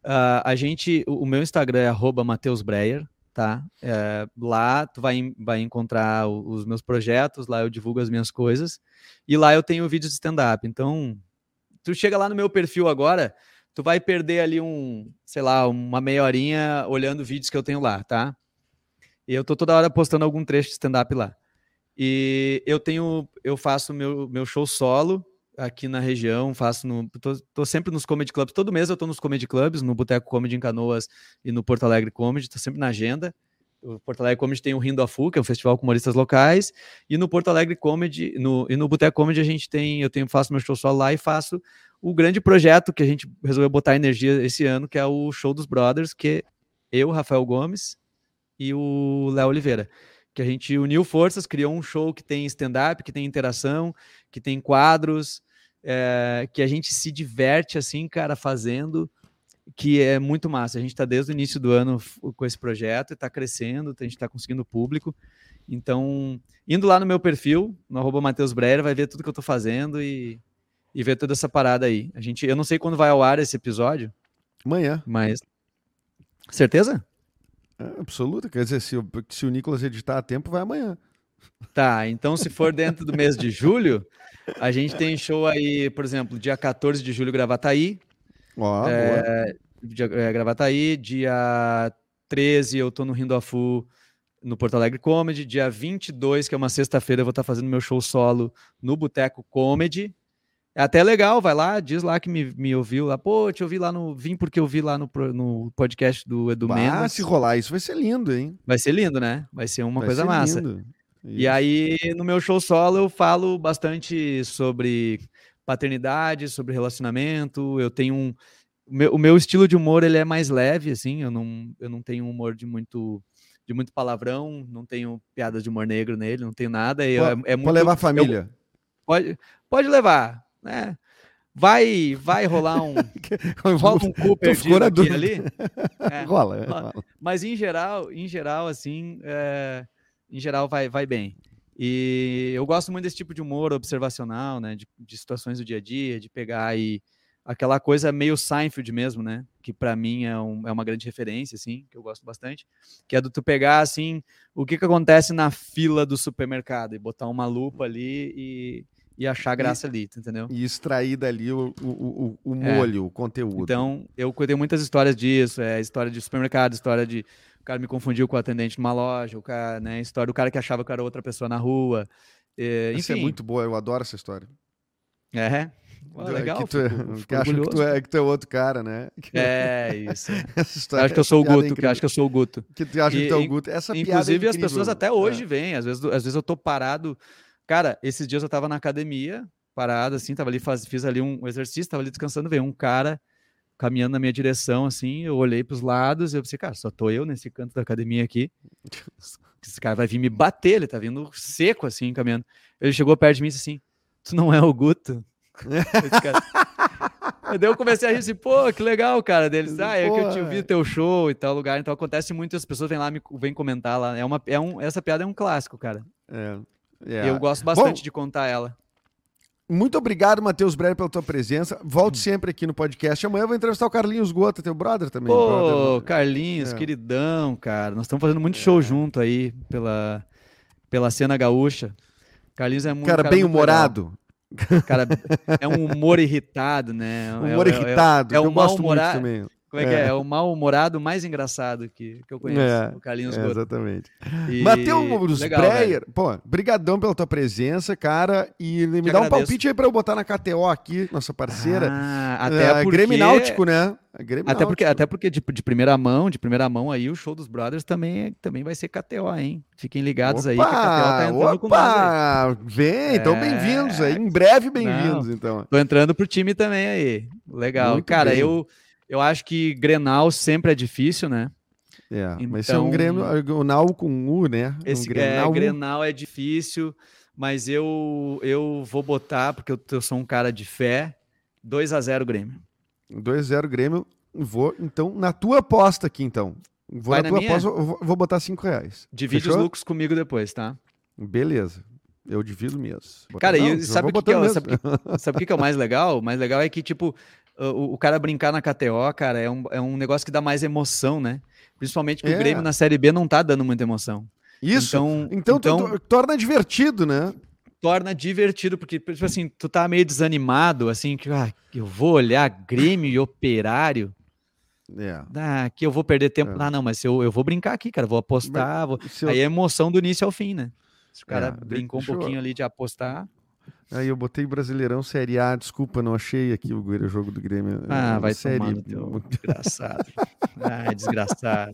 Speaker 3: uh, a gente, o, o, meu Instagram é arroba Mateus Breyer, tá? É, lá tu vai, vai encontrar os meus projetos, lá eu divulgo as minhas coisas, e lá eu tenho vídeos de stand-up. Então, tu chega lá no meu perfil agora, tu vai perder ali um, sei lá, uma meia horinha olhando vídeos que eu tenho lá, tá? E eu tô toda hora postando algum trecho de stand-up lá. E eu tenho, eu faço meu, meu show solo aqui na região, faço no, tô, tô, sempre nos comedy clubs, todo mês eu tô nos comedy clubs, no Boteco Comedy em Canoas e no Porto Alegre Comedy, tô sempre na agenda. O Porto Alegre Comedy tem o Rindo a Fu, que é um festival com humoristas locais, e no Porto Alegre Comedy, no, e no Boteco Comedy a gente tem, eu tenho, faço meu show solo lá e faço o grande projeto que a gente resolveu botar energia esse ano, que é o Show dos Brothers, que eu, Rafael Gomes e o Léo Oliveira. Que a gente uniu forças, criou um show que tem stand-up, que tem interação, que tem quadros, é, que a gente se diverte assim, cara, fazendo, que é muito massa. A gente está desde o início do ano com esse projeto e está crescendo, a gente está conseguindo público. Então, indo lá no meu perfil, no arroba Matheus Breyer, vai ver tudo que eu estou fazendo e e ver toda essa parada aí. A gente, eu não sei quando vai ao ar esse episódio.
Speaker 2: Amanhã.
Speaker 3: Mas. Certeza?
Speaker 2: É, absoluta. Quer dizer, se, se o Nicolas editar a tempo, vai amanhã.
Speaker 3: Tá, então se for dentro do mês de julho, a gente tem show aí, por exemplo, dia 14 de julho, Gravataí.
Speaker 2: Ó, oh, é,
Speaker 3: dia, é, Gravataí. Dia 13 eu tô no Rindo a Fu, no Porto Alegre Comedy. Dia 22, que é uma sexta-feira, eu vou estar fazendo meu show solo no Boteco Comedy. É até legal, vai lá, diz lá que me, me ouviu lá. Pô, te ouvi lá no. Vim porque eu vi lá no, no podcast do Edu Mendes. Ah,
Speaker 2: se rolar isso vai ser lindo, hein?
Speaker 3: Vai ser lindo, né? Vai ser uma vai coisa ser massa. Lindo. E aí, no meu show solo, eu falo bastante sobre paternidade, sobre relacionamento. Eu tenho um. O meu, o meu estilo de humor ele é mais leve, assim. Eu não, eu não tenho humor de muito de muito palavrão, não tenho piadas de humor negro nele, não tenho nada. Eu,
Speaker 2: pode, é, é muito, pode levar a família.
Speaker 3: Eu, pode, pode levar né? Vai, vai rolar um, rola um cu perdido aqui ali.
Speaker 2: É, rola, rola,
Speaker 3: Mas em geral, em geral, assim, é, em geral vai, vai bem. E eu gosto muito desse tipo de humor observacional, né? De, de situações do dia a dia, de pegar e aquela coisa meio Seinfeld mesmo, né? Que para mim é, um, é, uma grande referência, assim, que eu gosto bastante. Que é do tu pegar, assim, o que, que acontece na fila do supermercado e botar uma lupa ali e e achar graça e, ali, entendeu?
Speaker 2: E extrair dali o, o, o, o é. molho, é. o conteúdo.
Speaker 3: Então, eu tenho muitas histórias disso, é história de supermercado, história de cara me confundiu com o atendente numa loja, o cara, né, história do cara que achava que era outra pessoa na rua. É,
Speaker 2: Isso é muito boa, eu adoro essa história.
Speaker 3: É, legal.
Speaker 2: Que tu, é, fico, fico que acha que tu, é, que tu é outro cara, né?
Speaker 3: É, isso. essa história, acho que eu sou o Guto, que acho que eu sou o Guto.
Speaker 2: Que tu acha e, que tu é o Guto. Essa
Speaker 3: Inclusive,
Speaker 2: é
Speaker 3: as pessoas até hoje é. vêm. Às vezes, às vezes eu tô parado. Cara, esses dias eu tava na academia, parada, assim, tava ali, faz, fiz ali um exercício, tava ali descansando, veio um cara caminhando na minha direção, assim, eu olhei para os lados, eu pensei, cara, só tô eu nesse canto da academia aqui, esse cara vai vir me bater, ele tá vindo seco, assim, caminhando. Ele chegou perto de mim e disse assim, tu não é o Guto? Daí eu comecei a rir assim, pô, que legal, cara. Deles, ah, é que eu te vi teu show e tal lugar. Então acontece muito, as pessoas vêm lá, me vêm comentar lá. É uma, é um, essa piada é um clássico, cara.
Speaker 2: É.
Speaker 3: Yeah. Eu gosto bastante Bom, de contar ela.
Speaker 2: Muito obrigado, Matheus Breyer, pela tua presença. Volte hum. sempre aqui no podcast. Amanhã eu vou entrevistar o Carlinhos Gota, teu brother também.
Speaker 3: Pô,
Speaker 2: brother.
Speaker 3: Carlinhos, é. queridão, cara. Nós estamos fazendo muito é. show junto aí pela, pela cena gaúcha. Carlinhos é muito.
Speaker 2: Cara, cara bem humorado.
Speaker 3: Cara, é um humor irritado, né?
Speaker 2: Humor
Speaker 3: é,
Speaker 2: irritado.
Speaker 3: É, é, é um mal humorado. Como Como é, que é? É o mal-humorado mais engraçado que, que eu conheço,
Speaker 2: É,
Speaker 3: o Carlinhos
Speaker 2: É,
Speaker 3: Goto.
Speaker 2: exatamente.
Speaker 3: E-
Speaker 2: Matheus Breyer, pô, brigadão pela tua presença, cara. E me
Speaker 3: Te
Speaker 2: dá um
Speaker 3: agradeço.
Speaker 2: palpite aí pra eu botar na KTO aqui, nossa parceira.
Speaker 3: Ah, até
Speaker 2: É,
Speaker 3: porque...
Speaker 2: Grêmio Náutico, né? Grêmio
Speaker 3: Até porque, até porque de, de primeira mão, de primeira mão aí, o show dos Brothers também, é- também vai ser KTO, hein? Fiquem ligados aí que a KTO tá entrando com nós aí.
Speaker 2: opa! Vem, então
Speaker 3: É.
Speaker 2: bem-vindos aí. Em breve, bem-vindos, então.
Speaker 3: Tô entrando pro time também aí. Legal.
Speaker 2: Muito
Speaker 3: Cara,
Speaker 2: bem.
Speaker 3: eu, eu acho que Grenal sempre é difícil, né?
Speaker 2: É, mas esse é um
Speaker 3: Então-
Speaker 2: Nau com U, né?
Speaker 3: Esse
Speaker 2: um
Speaker 3: é,
Speaker 2: Grenal.
Speaker 3: Grenal é difícil, mas eu, eu vou botar, porque eu, eu sou um cara de fé, 2 a 0 Grêmio.
Speaker 2: 2-0 Grêmio. Vou, então, na tua aposta aqui, então. Vou
Speaker 3: Vai
Speaker 2: na tua
Speaker 3: minha?
Speaker 2: aposta, vou, vou botar 5 reais.
Speaker 3: Divide
Speaker 2: Fechou?
Speaker 3: os lucros comigo depois, tá?
Speaker 2: Beleza. Eu divido mesmo. Botar-
Speaker 3: Cara,
Speaker 2: Não,
Speaker 3: e sabe o que, que é, sabe, sabe que que é o mais legal? O mais legal é que, tipo, o, o cara brincar na KTO, cara, é um, é um negócio que dá mais emoção, né? Principalmente que
Speaker 2: É.
Speaker 3: o Grêmio na Série B não tá dando muita emoção.
Speaker 2: Isso.
Speaker 3: Então,
Speaker 2: Então,
Speaker 3: então
Speaker 2: torna divertido, né?
Speaker 3: torna divertido, porque, tipo assim, tu tá meio desanimado, assim, que ah, eu vou olhar Grêmio e Operário,
Speaker 2: É.
Speaker 3: ah, que eu vou perder tempo.
Speaker 2: É.
Speaker 3: Ah, não, mas eu, eu vou brincar aqui, cara, vou apostar. vou-
Speaker 2: eu-
Speaker 3: Aí é emoção do início ao fim, né? Se o cara
Speaker 2: É,
Speaker 3: brincou um
Speaker 2: eu-
Speaker 3: pouquinho ali de apostar.
Speaker 2: Aí eu botei Brasileirão Série A, desculpa, não achei aqui o, jogo do Grêmio.
Speaker 3: Ah,
Speaker 2: É,
Speaker 3: vai
Speaker 2: série...
Speaker 3: tomar no teu desgraçado. Ah, desgraçado.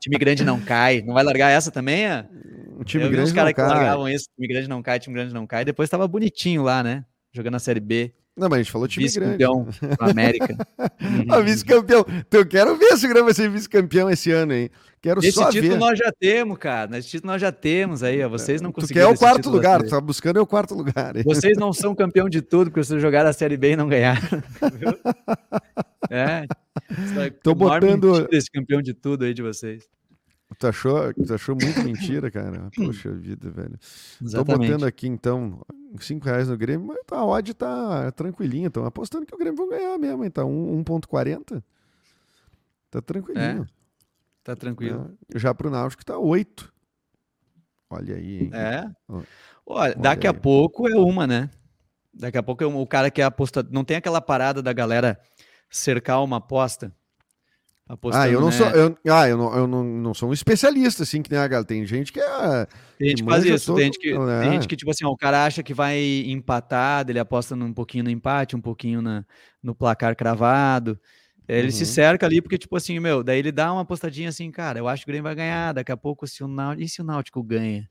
Speaker 3: Time grande não cai. Não vai largar essa também, é?
Speaker 2: O time
Speaker 3: eu vi
Speaker 2: grande
Speaker 3: uns caras que largavam isso. Time grande não cai, time grande não cai. Depois tava bonitinho lá, né? Jogando a Série B.
Speaker 2: Não, mas a gente falou time grande.
Speaker 3: Vice-campeão da América.
Speaker 2: Ah, vice-campeão. Então, eu quero ver se o Grêmio vai ser vice-campeão esse ano, hein? Quero
Speaker 3: Esse
Speaker 2: só
Speaker 3: título
Speaker 2: ver.
Speaker 3: nós já temos, cara. Esse título nós já temos aí, ó. Vocês não
Speaker 2: Tu
Speaker 3: conseguiram.
Speaker 2: quer o quarto lugar, tu tá buscando é o quarto lugar. hein?
Speaker 3: Vocês não são campeão de tudo, porque vocês jogaram a Série B e não ganharam. viu? É. É
Speaker 2: Tô botando-
Speaker 3: Esse campeão de tudo aí de vocês.
Speaker 2: Tu achou, tu achou muito mentira, cara? Poxa vida, velho. Tô
Speaker 3: Exatamente.
Speaker 2: botando aqui, então, 5 reais no Grêmio, mas tá, a odd tá tranquilinha. Estão apostando que o Grêmio vai ganhar mesmo, então, 1.40. Tá tranquilinho.
Speaker 3: Tá tranquilo.
Speaker 2: né? Já pro Náutico tá 8. Olha aí, hein?
Speaker 3: É.
Speaker 2: Ó,
Speaker 3: Olha, daqui
Speaker 2: aí.
Speaker 3: a pouco é uma, né? Daqui a pouco é um- o cara que é. Não tem aquela parada da galera cercar uma aposta. Apostando,
Speaker 2: Ah, eu não
Speaker 3: né?
Speaker 2: sou, eu, ah, eu, não, eu não, não sou um especialista, assim, que nem a galera. Tem gente que é.
Speaker 3: Tem gente
Speaker 2: que
Speaker 3: faz isso.
Speaker 2: todo-
Speaker 3: Tem gente que,
Speaker 2: né?
Speaker 3: tem gente que, tipo assim, ó, o cara acha que vai empatar, ele aposta num pouquinho no empate, um pouquinho na, no placar cravado. Ele se
Speaker 2: Uhum.
Speaker 3: cerca ali, porque, tipo assim, meu, daí ele dá uma apostadinha assim, cara, eu acho que o Grêmio vai ganhar. Daqui a pouco, se o Náutico. E se o Náutico ganha?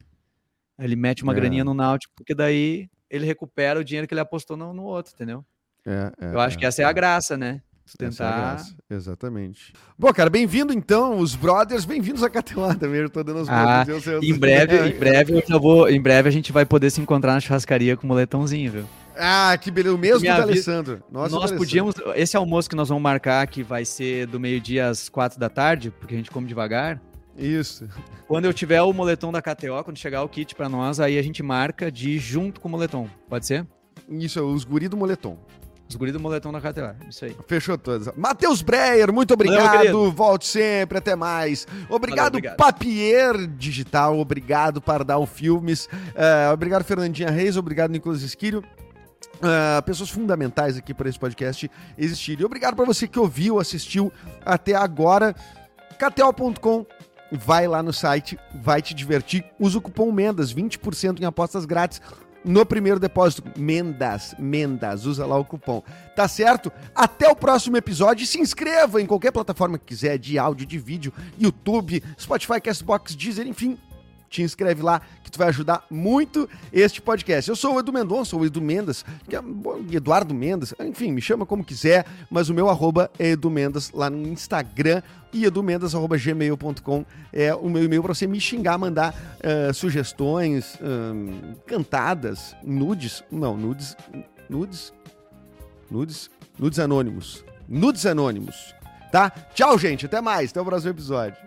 Speaker 3: Ele mete uma
Speaker 2: É.
Speaker 3: graninha no Náutico, porque daí ele recupera o dinheiro que ele apostou no, no outro, entendeu?
Speaker 2: é, é,
Speaker 3: Eu acho que essa é a graça, né?
Speaker 2: É
Speaker 3: tentar.
Speaker 2: graça, Exatamente. Bom, cara, bem-vindo então, os brothers, bem-vindos a KTO também. Eu tô dando os
Speaker 3: Ah,
Speaker 2: brothers. eu- eu-
Speaker 3: Em breve, em breve eu já vou. Em breve a gente vai poder se encontrar na churrascaria com o moletãozinho, viu?
Speaker 2: Ah, que beleza. O mesmo
Speaker 3: Me
Speaker 2: do Alessandro. Nossa,
Speaker 3: nós
Speaker 2: Alessandro.
Speaker 3: podíamos. Esse almoço que nós vamos marcar, que vai ser do meio-dia às quatro da tarde, porque a gente come devagar.
Speaker 2: Isso.
Speaker 3: Quando eu tiver o moletom da KTO, quando chegar o kit pra nós, aí a gente marca de junto com o moletom. Pode ser?
Speaker 2: Isso, os guri do moletom.
Speaker 3: Os guris do moletom da KTO. Isso aí.
Speaker 2: Fechou todas. Matheus Breyer, muito
Speaker 3: Valeu,
Speaker 2: obrigado.
Speaker 3: querido.
Speaker 2: Volte sempre, até mais. Obrigado,
Speaker 3: obrigado.
Speaker 2: Papier Digital. Obrigado, Pardal Filmes. Eh, obrigado, Fernandinha Reis. Obrigado, Nicolas Esquírio. Ah, pessoas fundamentais aqui para esse podcast existirem. Obrigado para você que ouviu, assistiu até agora. KTO.com. Vai lá no site, vai te divertir. Usa o cupom MENDAS, 20% em apostas grátis no primeiro depósito. Mendas, Mendas, usa lá o cupom. Tá certo? Até o próximo episódio. Se inscreva em qualquer plataforma que quiser, de áudio, de vídeo, YouTube, Spotify, Castbox, Deezer, enfim. Te inscreve lá que tu vai ajudar muito este podcast. Eu sou o Edu Mendonça, ou Edu Mendas, que é Eduardo Mendas, enfim, me chama como quiser, mas o meu arroba é Edu Mendas lá no Instagram e edumendas.gmail.com é o meu e-mail para você me xingar, mandar eh, sugestões, cantadas, nudes, não, nudes, nudes, nudes, nudes anônimos, nudes anônimos, tá? Tchau, gente, até mais, até o próximo episódio.